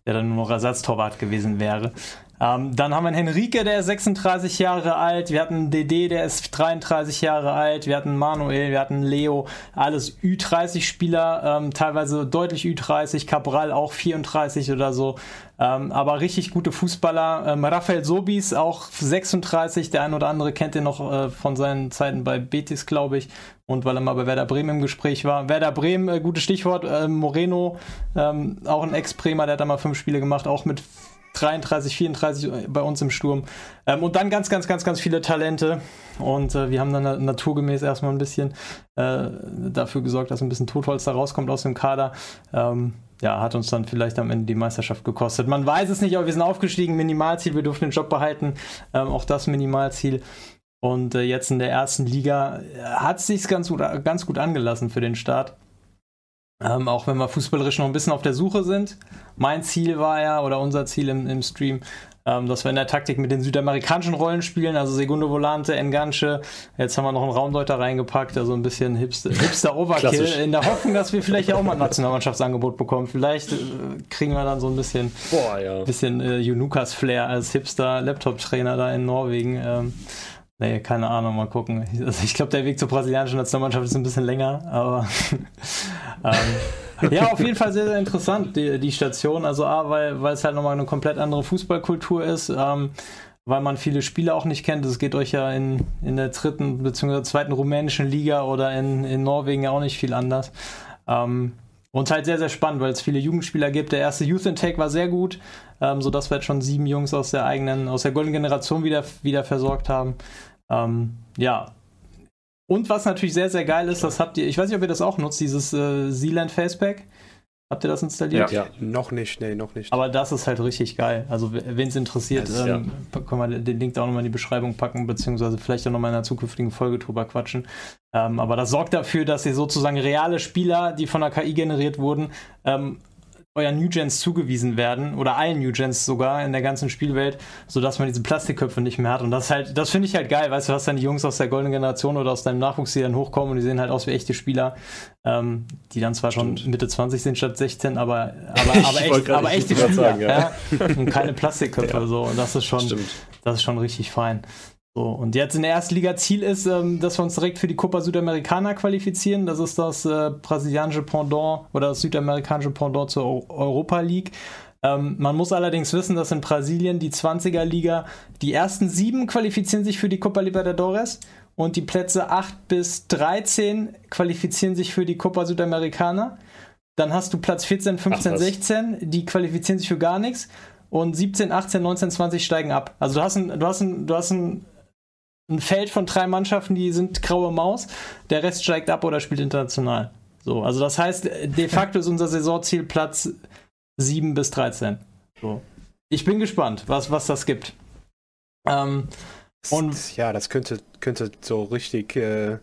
der dann nur noch Ersatztorwart gewesen wäre. Ähm, dann haben wir einen Henrique, der ist 36 Jahre alt. Wir hatten DD, der ist 33 Jahre alt. Wir hatten Manuel, wir hatten Leo, alles Ü30-Spieler, ähm, teilweise deutlich Ü30. Cabral auch 34 oder so. Ähm, aber richtig gute Fußballer. Ähm, Rafael Sobis auch 36. Der ein oder andere kennt ihn noch äh, von seinen Zeiten bei Betis, glaube ich. Und weil er mal bei Werder Bremen im Gespräch war. Werder Bremen, äh, gutes Stichwort. Äh, Moreno, ähm, auch ein Ex-Bremer, der hat da mal fünf Spiele gemacht, auch mit 33, 34 bei uns im Sturm. Ähm, und dann ganz, ganz, ganz, ganz viele Talente. Und äh, wir haben dann naturgemäß erstmal ein bisschen äh, dafür gesorgt, dass ein bisschen Totholz da rauskommt aus dem Kader. Ähm, ja, hat uns dann vielleicht am Ende die Meisterschaft gekostet. Man weiß es nicht, aber wir sind aufgestiegen. Minimalziel, wir durften den Job behalten. Ähm, auch das Minimalziel. Und äh, jetzt in der ersten Liga äh, hat es sich ganz gut, ganz gut angelassen für den Start. Ähm, auch wenn wir fußballerisch noch ein bisschen auf der Suche sind. Mein Ziel war ja, oder unser Ziel im, im Stream, ähm, dass wir in der Taktik mit den südamerikanischen Rollen spielen, also Segundo Volante, Enganche. Jetzt haben wir noch einen Raumdeuter reingepackt, also ein bisschen Hipster, Hipster Overkill, in der Hoffnung, dass wir vielleicht ja auch mal ein Nationalmannschaftsangebot bekommen. Vielleicht äh, kriegen wir dann so ein bisschen, Boah, ja. bisschen äh, Junukas Flair als Hipster Laptop-Trainer da in Norwegen. Ähm, Nee, keine Ahnung, mal gucken. Also ich glaube, der Weg zur brasilianischen Nationalmannschaft ist ein bisschen länger, aber [laughs] ähm, [laughs] ja, auf jeden Fall sehr, sehr interessant, die, die Station. Also A, weil, weil es halt nochmal eine komplett andere Fußballkultur ist, ähm, weil man viele Spiele auch nicht kennt. Es geht euch ja in, in der dritten bzw. zweiten rumänischen Liga oder in, in Norwegen ja auch nicht viel anders. Ähm, und halt sehr, sehr spannend, weil es viele Jugendspieler gibt. Der erste Youth Intake war sehr gut, ähm, sodass wir jetzt schon sieben Jungs aus der eigenen, aus der goldenen Generation wieder, wieder versorgt haben. Ähm, ja. Und was natürlich sehr, sehr geil ist, das habt ihr, ich weiß nicht, ob ihr das auch nutzt, dieses äh, Zealand Facepack. Habt ihr das installiert? Ja, ja. noch nicht, nee, noch nicht. Aber das ist halt richtig geil. Also, wen es interessiert, ähm, ja. können wir den Link da auch nochmal in die Beschreibung packen, beziehungsweise vielleicht auch nochmal in einer zukünftigen Folge drüber quatschen. Ähm, aber das sorgt dafür, dass ihr sozusagen reale Spieler, die von der KI generiert wurden, ähm, euren New Gens zugewiesen werden oder allen New Gens sogar in der ganzen Spielwelt, sodass man diese Plastikköpfe nicht mehr hat. Und das halt, das finde ich halt geil, weißt du, hast dann die Jungs aus der goldenen Generation oder aus deinem Nachwuchs, die dann hochkommen und die sehen halt aus wie echte Spieler, ähm, die dann zwar Stimmt. schon Mitte 20 sind statt 16, aber, aber, [laughs] aber, echt, aber echte Spieler. Sagen, ja. Ja? Und keine Plastikköpfe [laughs] ja. so. Und das ist schon, Stimmt. das ist schon richtig fein. So, und jetzt in der ersten Liga Ziel ist, ähm, dass wir uns direkt für die Copa Sudamericana qualifizieren. Das ist das äh, brasilianische Pendant oder das südamerikanische Pendant zur Europa League. Ähm, man muss allerdings wissen, dass in Brasilien die 20er Liga, die ersten sieben qualifizieren sich für die Copa Libertadores und die Plätze 8 bis 13 qualifizieren sich für die Copa Sudamericana. Dann hast du Platz 14, 15, Ach, 16, die qualifizieren sich für gar nichts. Und 17, 18, 19, 20 steigen ab. Also du hast ein, du hast ein, du hast ein, ein Feld von drei Mannschaften, die sind graue Maus. Der Rest steigt ab oder spielt international. So, also das heißt, de facto ist unser Saisonziel Platz 7 bis 13. So. Ich bin gespannt, was, was das gibt. Ähm, und ja, das könnte, könnte so richtig äh,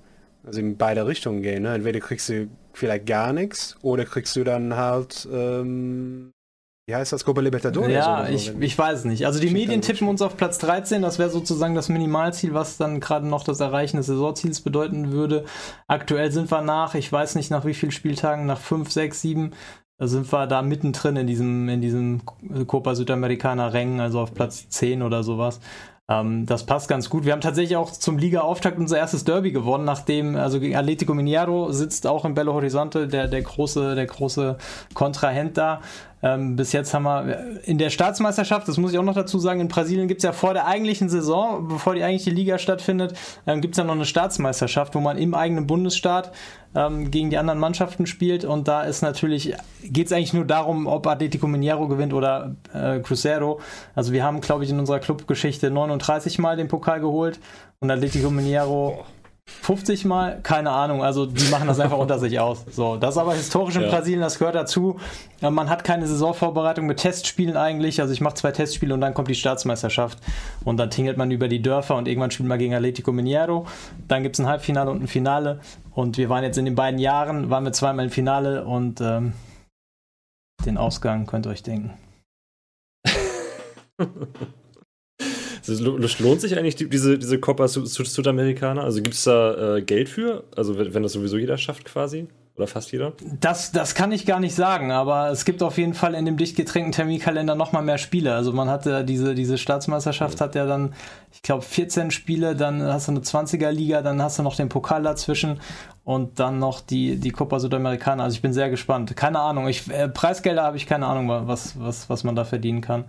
also in beide Richtungen gehen. Ne? Entweder kriegst du vielleicht gar nichts oder kriegst du dann halt, ähm, wie heißt das, Copa Libertadores? Ja, so, ich, ich weiß nicht. Also die Medien tippen uns auf Platz 13, das wäre sozusagen das Minimalziel, was dann gerade noch das Erreichen des Saisonziels bedeuten würde. Aktuell sind wir nach, ich weiß nicht nach wie vielen Spieltagen, nach 5, 6, 7, da sind wir da mittendrin in diesem, in diesem Copa Südamericana Rängen, also auf Platz 10 oder sowas. Ähm, das passt ganz gut. Wir haben tatsächlich auch zum Liga-Auftakt unser erstes Derby gewonnen, nachdem, also gegen Atletico Mineiro sitzt auch in Belo Horizonte, der, der große, der große Kontrahent da. Ähm, bis jetzt haben wir in der Staatsmeisterschaft, das muss ich auch noch dazu sagen, in Brasilien gibt es ja vor der eigentlichen Saison, bevor die eigentliche Liga stattfindet, ähm, gibt es ja noch eine Staatsmeisterschaft, wo man im eigenen Bundesstaat ähm, gegen die anderen Mannschaften spielt. Und da ist natürlich, geht es eigentlich nur darum, ob Atletico Mineiro gewinnt oder äh, Cruzeiro. Also wir haben, glaube ich, in unserer Clubgeschichte 39 Mal den Pokal geholt und Atletico Mineiro 50 Mal, keine Ahnung, also die machen das einfach [laughs] unter sich aus. So, das ist aber historisch in ja. Brasilien, das gehört dazu. Man hat keine Saisonvorbereitung mit Testspielen eigentlich, also ich mache zwei Testspiele und dann kommt die Staatsmeisterschaft und dann tingelt man über die Dörfer und irgendwann spielt man gegen Atletico Mineiro, dann gibt es ein Halbfinale und ein Finale und wir waren jetzt in den beiden Jahren, waren wir zweimal im Finale und ähm, den Ausgang könnt ihr euch denken. [laughs] lohnt sich eigentlich die, diese, diese Copa Südamerikaner? Also gibt es da äh, Geld für? Also wenn, das sowieso jeder schafft quasi? Oder fast jeder? Das, das kann ich gar nicht sagen, aber es gibt auf jeden Fall in dem dicht getränkten Terminkalender nochmal mehr Spiele. Also man hatte diese, diese Staatsmeisterschaft hat ja dann, ich glaube, 14 Spiele, dann hast du eine 20er-Liga, dann hast du noch den Pokal dazwischen und dann noch die, die Copa Südamericana. Also ich bin sehr gespannt. Keine Ahnung, ich, äh, Preisgelder habe ich keine Ahnung, was, was, was man da verdienen kann.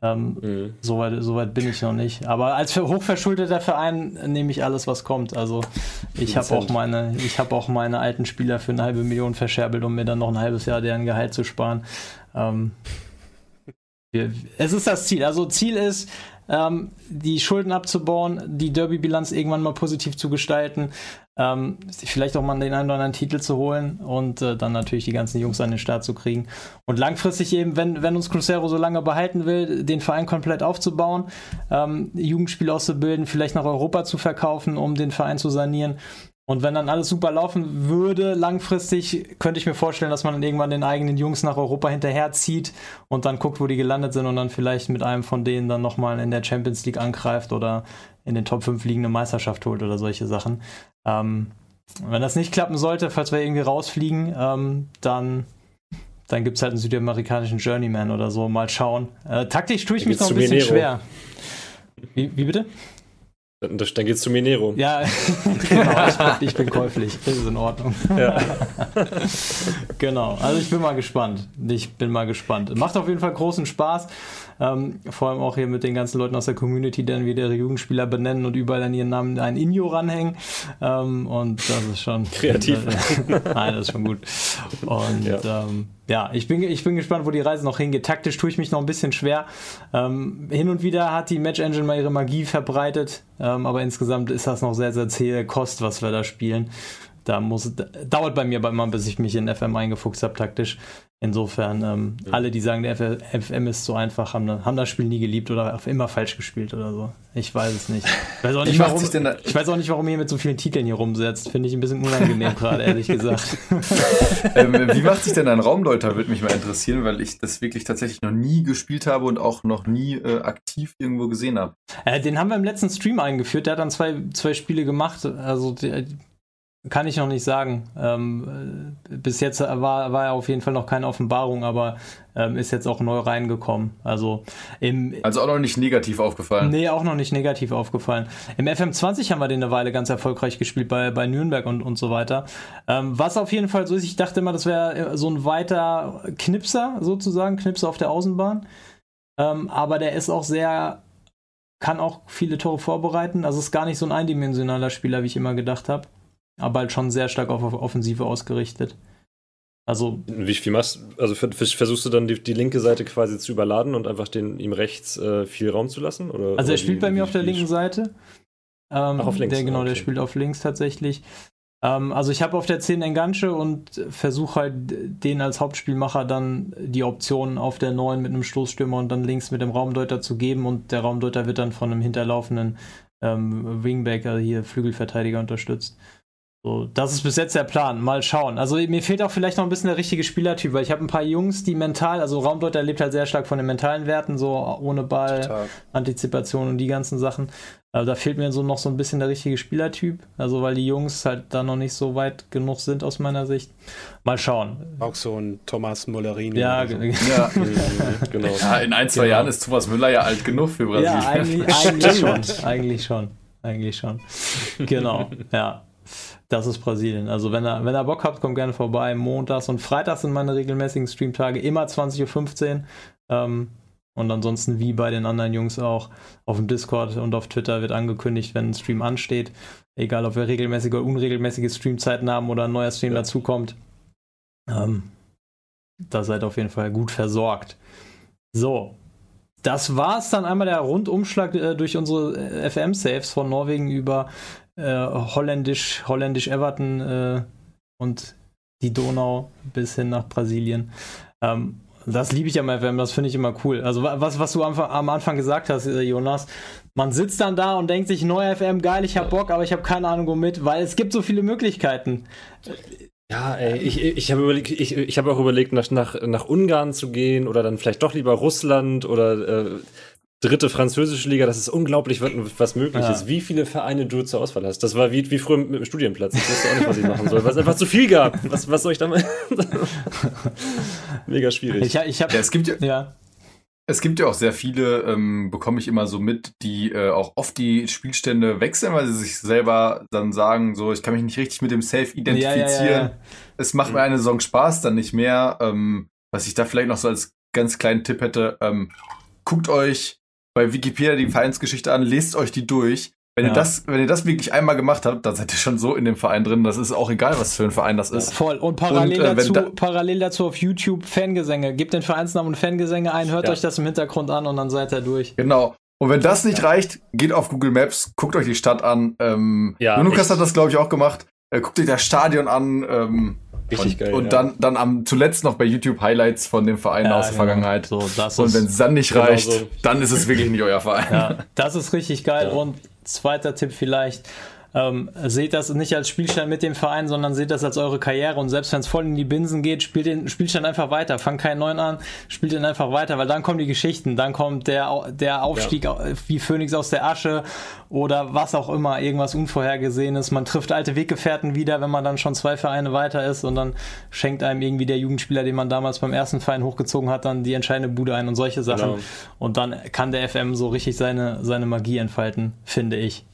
Ähm, mhm. Soweit so weit bin ich noch nicht. Aber als hochverschuldeter Verein nehme ich alles, was kommt. Also ich habe auch meine, ich habe auch meine alten Spieler für eine halbe Million verscherbelt, um mir dann noch ein halbes Jahr deren Gehalt zu sparen. Ähm, wir, es ist das Ziel. Also Ziel ist, ähm, die Schulden abzubauen, die Derby-Bilanz irgendwann mal positiv zu gestalten, ähm, vielleicht auch mal den einen oder anderen Titel zu holen und äh, dann natürlich die ganzen Jungs an den Start zu kriegen. Und langfristig eben, wenn, wenn uns Crucero so lange behalten will, den Verein komplett aufzubauen, ähm, Jugendspiel auszubilden, vielleicht nach Europa zu verkaufen, um den Verein zu sanieren und wenn dann alles super laufen würde, langfristig, könnte ich mir vorstellen, dass man dann irgendwann den eigenen Jungs nach Europa hinterherzieht und dann guckt, wo die gelandet sind und dann vielleicht mit einem von denen dann nochmal in der Champions League angreift oder in den Top 5 liegende Meisterschaft holt oder solche Sachen. Ähm, wenn das nicht klappen sollte, falls wir irgendwie rausfliegen, ähm, dann, dann gibt es halt einen südamerikanischen Journeyman oder so. Mal schauen. Äh, taktisch tue ich mich noch ein bisschen schwer. Wie, wie bitte? Dann, dann geht's zu Minero. Ja, [laughs] genau, ich bin, ich bin, käuflich. Das ist in Ordnung. Ja. [laughs] genau, also ich bin mal gespannt. Ich bin mal gespannt. Macht auf jeden Fall großen Spaß. Ähm, vor allem auch hier mit den ganzen Leuten aus der Community, die dann wieder ihre Jugendspieler benennen und überall an ihren Namen ein Injo ranhängen. Ähm, und das ist schon. Kreativ. Äh, [laughs] nein, das ist schon gut. Und ja. Ähm, ja, ich bin, ich bin gespannt, wo die Reise noch hingeht. Taktisch tue ich mich noch ein bisschen schwer. Ähm, hin und wieder hat die Match Engine mal ihre Magie verbreitet, ähm, aber insgesamt ist das noch sehr, sehr zähe Kost, was wir da spielen. Da muss, dauert bei mir mal, bis ich mich in FM eingefuchst habe, taktisch. Insofern, ähm, ja. alle, die sagen, der FM ist so einfach, haben, haben, das Spiel nie geliebt oder auf immer falsch gespielt oder so. Ich weiß es nicht. Ich weiß auch [laughs] nicht, warum, ich weiß auch nicht, warum ihr mit so vielen Titeln hier rumsetzt. Finde ich ein bisschen unangenehm [laughs] gerade, ehrlich gesagt. [laughs] ähm, wie macht sich denn ein Raumdeuter, würde mich mal interessieren, weil ich das wirklich tatsächlich noch nie gespielt habe und auch noch nie äh, aktiv irgendwo gesehen habe. Äh, den haben wir im letzten Stream eingeführt. Der hat dann zwei, zwei Spiele gemacht. Also kann ich noch nicht sagen. Ähm, äh, bis jetzt war, war er auf jeden Fall noch keine Offenbarung, aber ähm, ist jetzt auch neu reingekommen. Also, im, also auch noch nicht negativ aufgefallen. Nee, auch noch nicht negativ aufgefallen. Im FM20 haben wir den eine Weile ganz erfolgreich gespielt bei, bei Nürnberg und, und so weiter. Ähm, was auf jeden Fall so ist, ich dachte immer, das wäre äh, so ein weiter Knipser sozusagen, Knipser auf der Außenbahn. Ähm, aber der ist auch sehr kann auch viele Tore vorbereiten. Also ist gar nicht so ein eindimensionaler Spieler, wie ich immer gedacht habe aber halt schon sehr stark auf Offensive ausgerichtet. Also. Wie viel machst Also versuchst du dann die, die, linke Seite quasi zu überladen und einfach den, ihm rechts äh, viel Raum zu lassen? Oder, also er spielt wie, bei mir auf der linken Seite. Ähm, Ach, auf links. Der, genau, okay. der spielt auf links tatsächlich. Ähm, also ich habe auf der 10 Enganche und versuche halt den als Hauptspielmacher dann die Option auf der 9 mit einem Stoßstürmer und dann links mit dem Raumdeuter zu geben und der Raumdeuter wird dann von einem hinterlaufenden ähm, Wingback, also hier Flügelverteidiger unterstützt. So, das ist bis jetzt der Plan. Mal schauen. Also mir fehlt auch vielleicht noch ein bisschen der richtige Spielertyp, weil ich habe ein paar Jungs, die mental, also Raumdeuter lebt halt sehr stark von den mentalen Werten, so ohne Ball, Total. Antizipation und die ganzen Sachen. Also da fehlt mir so noch so ein bisschen der richtige Spielertyp. Also weil die Jungs halt da noch nicht so weit genug sind aus meiner Sicht. Mal schauen. Auch so ein Thomas Mullerini. Ja, so. ja. [laughs] genau. Ja, in ein, zwei genau. Jahren ist Thomas Müller ja alt genug für Brasilien. Ja, eigentlich, [laughs] eigentlich schon. Eigentlich schon. Eigentlich schon. Genau. Ja. Das ist Brasilien. Also wenn ihr, wenn ihr Bock habt, kommt gerne vorbei. Montags und Freitags sind meine regelmäßigen Streamtage immer 20.15 Uhr. Ähm, und ansonsten wie bei den anderen Jungs auch auf dem Discord und auf Twitter wird angekündigt, wenn ein Stream ansteht. Egal, ob wir regelmäßige oder unregelmäßige Streamzeiten haben oder ein neuer Stream ja. dazukommt. Ähm, da seid auf jeden Fall gut versorgt. So, das war es dann einmal der Rundumschlag äh, durch unsere äh, FM-Saves von Norwegen über holländisch, holländisch Everton äh, und die Donau bis hin nach Brasilien. Ähm, das liebe ich am FM, das finde ich immer cool. Also was, was du am, am Anfang gesagt hast, äh, Jonas, man sitzt dann da und denkt sich, neuer FM, geil, ich habe Bock, aber ich habe keine Ahnung womit, weil es gibt so viele Möglichkeiten. Ja, ey, ich, ich habe überlegt, ich, ich habe auch überlegt, nach, nach, nach Ungarn zu gehen oder dann vielleicht doch lieber Russland oder äh, dritte französische Liga, das ist unglaublich, was möglich ja. ist. Wie viele Vereine du zur Auswahl hast. Das war wie, wie früher mit dem Studienplatz. Ich wusste auch nicht, was ich machen soll, weil es einfach zu viel gab. Was, was soll ich damit? [laughs] Mega schwierig. Ich, ich hab, ja, es gibt ja, ja. Es gibt ja auch sehr viele, ähm, bekomme ich immer so mit, die äh, auch oft die Spielstände wechseln, weil sie sich selber dann sagen, so, ich kann mich nicht richtig mit dem Safe identifizieren. Ja, ja, es macht mir eine Saison Spaß, dann nicht mehr. Ähm, was ich da vielleicht noch so als ganz kleinen Tipp hätte, ähm, guckt euch bei Wikipedia die Vereinsgeschichte an, lest euch die durch. Wenn ja. ihr das, wenn ihr das wirklich einmal gemacht habt, dann seid ihr schon so in dem Verein drin. Das ist auch egal, was für ein Verein das ist. Voll. Und parallel, und, äh, dazu, da parallel dazu auf YouTube Fangesänge. Gebt den Vereinsnamen und Fangesänge ein, hört ja. euch das im Hintergrund an und dann seid ihr durch. Genau. Und wenn das nicht ja. reicht, geht auf Google Maps, guckt euch die Stadt an. Ähm, ja, Lukas hat das, glaube ich, auch gemacht. Äh, guckt euch das Stadion an. Ähm, Richtig und, geil. Und ja. dann, dann am zuletzt noch bei YouTube Highlights von dem Verein ja, aus der genau. Vergangenheit. So, und wenn es dann nicht genau reicht, so. dann ist es wirklich nicht euer Verein. Ja, das ist richtig geil. Und zweiter Tipp vielleicht, ähm, seht das nicht als Spielstand mit dem Verein, sondern seht das als eure Karriere und selbst wenn es voll in die Binsen geht, spielt den Spielstand einfach weiter. Fangt keinen neuen an, spielt den einfach weiter, weil dann kommen die Geschichten, dann kommt der, der Aufstieg ja. wie Phönix aus der Asche oder was auch immer, irgendwas Unvorhergesehenes. Man trifft alte Weggefährten wieder, wenn man dann schon zwei Vereine weiter ist und dann schenkt einem irgendwie der Jugendspieler, den man damals beim ersten Verein hochgezogen hat, dann die entscheidende Bude ein und solche Sachen. Genau. Und dann kann der FM so richtig seine, seine Magie entfalten, finde ich.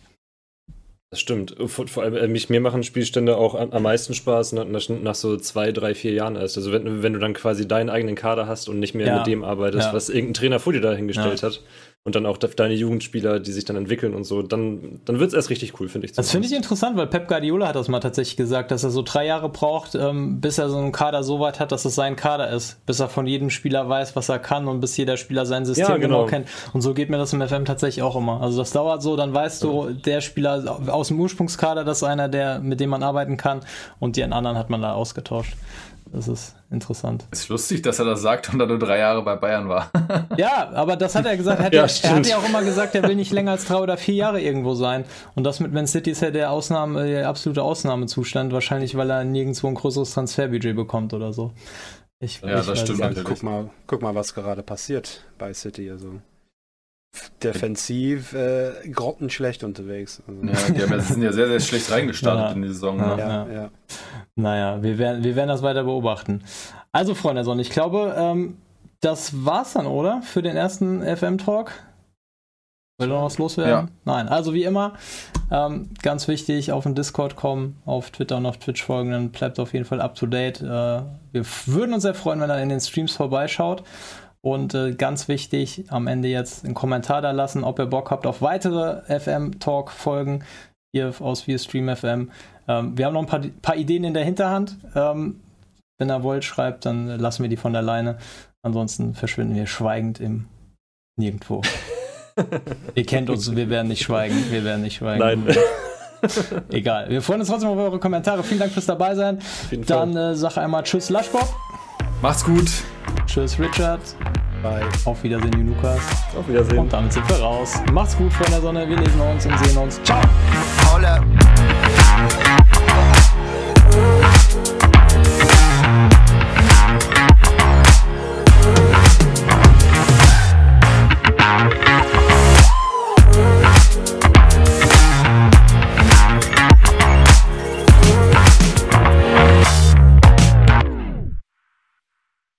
Das stimmt. Vor, vor allem, äh, mich, mir machen Spielstände auch am, meisten Spaß nach, nach, so zwei, drei, vier Jahren erst. Also wenn, wenn du dann quasi deinen eigenen Kader hast und nicht mehr ja. mit dem arbeitest, ja. was irgendein Trainer vor dir dahingestellt ja. hat und dann auch deine Jugendspieler, die sich dann entwickeln und so, dann, dann wird es erst richtig cool, finde ich. Das finde ich interessant, weil Pep Guardiola hat das mal tatsächlich gesagt, dass er so drei Jahre braucht, ähm, bis er so einen Kader so weit hat, dass es sein Kader ist, bis er von jedem Spieler weiß, was er kann und bis jeder Spieler sein System ja, genau. genau. kennt. Und so geht mir das im FM tatsächlich auch immer. Also das dauert so, dann weißt du, der Spieler aus dem Ursprungskader, das ist einer, der, mit dem man arbeiten kann und die anderen hat man da ausgetauscht. Das ist interessant. Ist lustig, dass er das sagt und er nur drei Jahre bei Bayern war. [laughs] ja, aber das hat er gesagt. Hat ja, er, er hat ja auch immer gesagt, er will nicht länger als drei oder vier Jahre irgendwo sein. Und das mit Man City ist ja der, Ausnahme, der absolute Ausnahmezustand. Wahrscheinlich, weil er nirgendwo ein größeres Transferbudget bekommt oder so. Ich, ja, ich das stimmt. Guck mal, guck mal, was gerade passiert bei City. Also defensiv äh, grottenschlecht unterwegs. Also, Ja, die haben ja, sind ja sehr, sehr schlecht reingestartet Ja. in die Saison. Ja. Ne? ja, ja. Naja, wir werden, wir werden das weiter beobachten. Also, Freunde der Sonne, ich glaube, ähm, das war's dann, oder? Für den ersten FM-Talk? Will noch was loswerden? Nein, also wie immer, ähm, ganz wichtig, auf den Discord kommen, auf Twitter und auf Twitch folgen, dann bleibt auf jeden Fall up to date. Äh, wir würden uns sehr freuen, wenn ihr in den Streams vorbeischaut. Und äh, ganz wichtig, am Ende jetzt einen Kommentar da lassen, ob ihr Bock habt auf weitere FM-Talk-Folgen hier aus Wir Stream FM. Ähm, wir haben noch ein paar, paar Ideen in der Hinterhand. Ähm, wenn ihr wollt, schreibt, dann lassen wir die von der Leine. Ansonsten verschwinden wir schweigend im Nirgendwo. [laughs] Ihr kennt uns, wir werden nicht schweigen. Wir werden nicht schweigen. Nein. Egal. Wir freuen uns trotzdem auf eure Kommentare. Vielen Dank fürs dabei sein. Dann äh, sag einmal Tschüss, Laschbob. Macht's gut. Tschüss, Richard. Bye. Auf Wiedersehen, Lukas. Auf Wiedersehen. Und damit sind wir raus. Macht's gut, Freunde der Sonne. Wir lesen uns und sehen uns. Ciao. Up.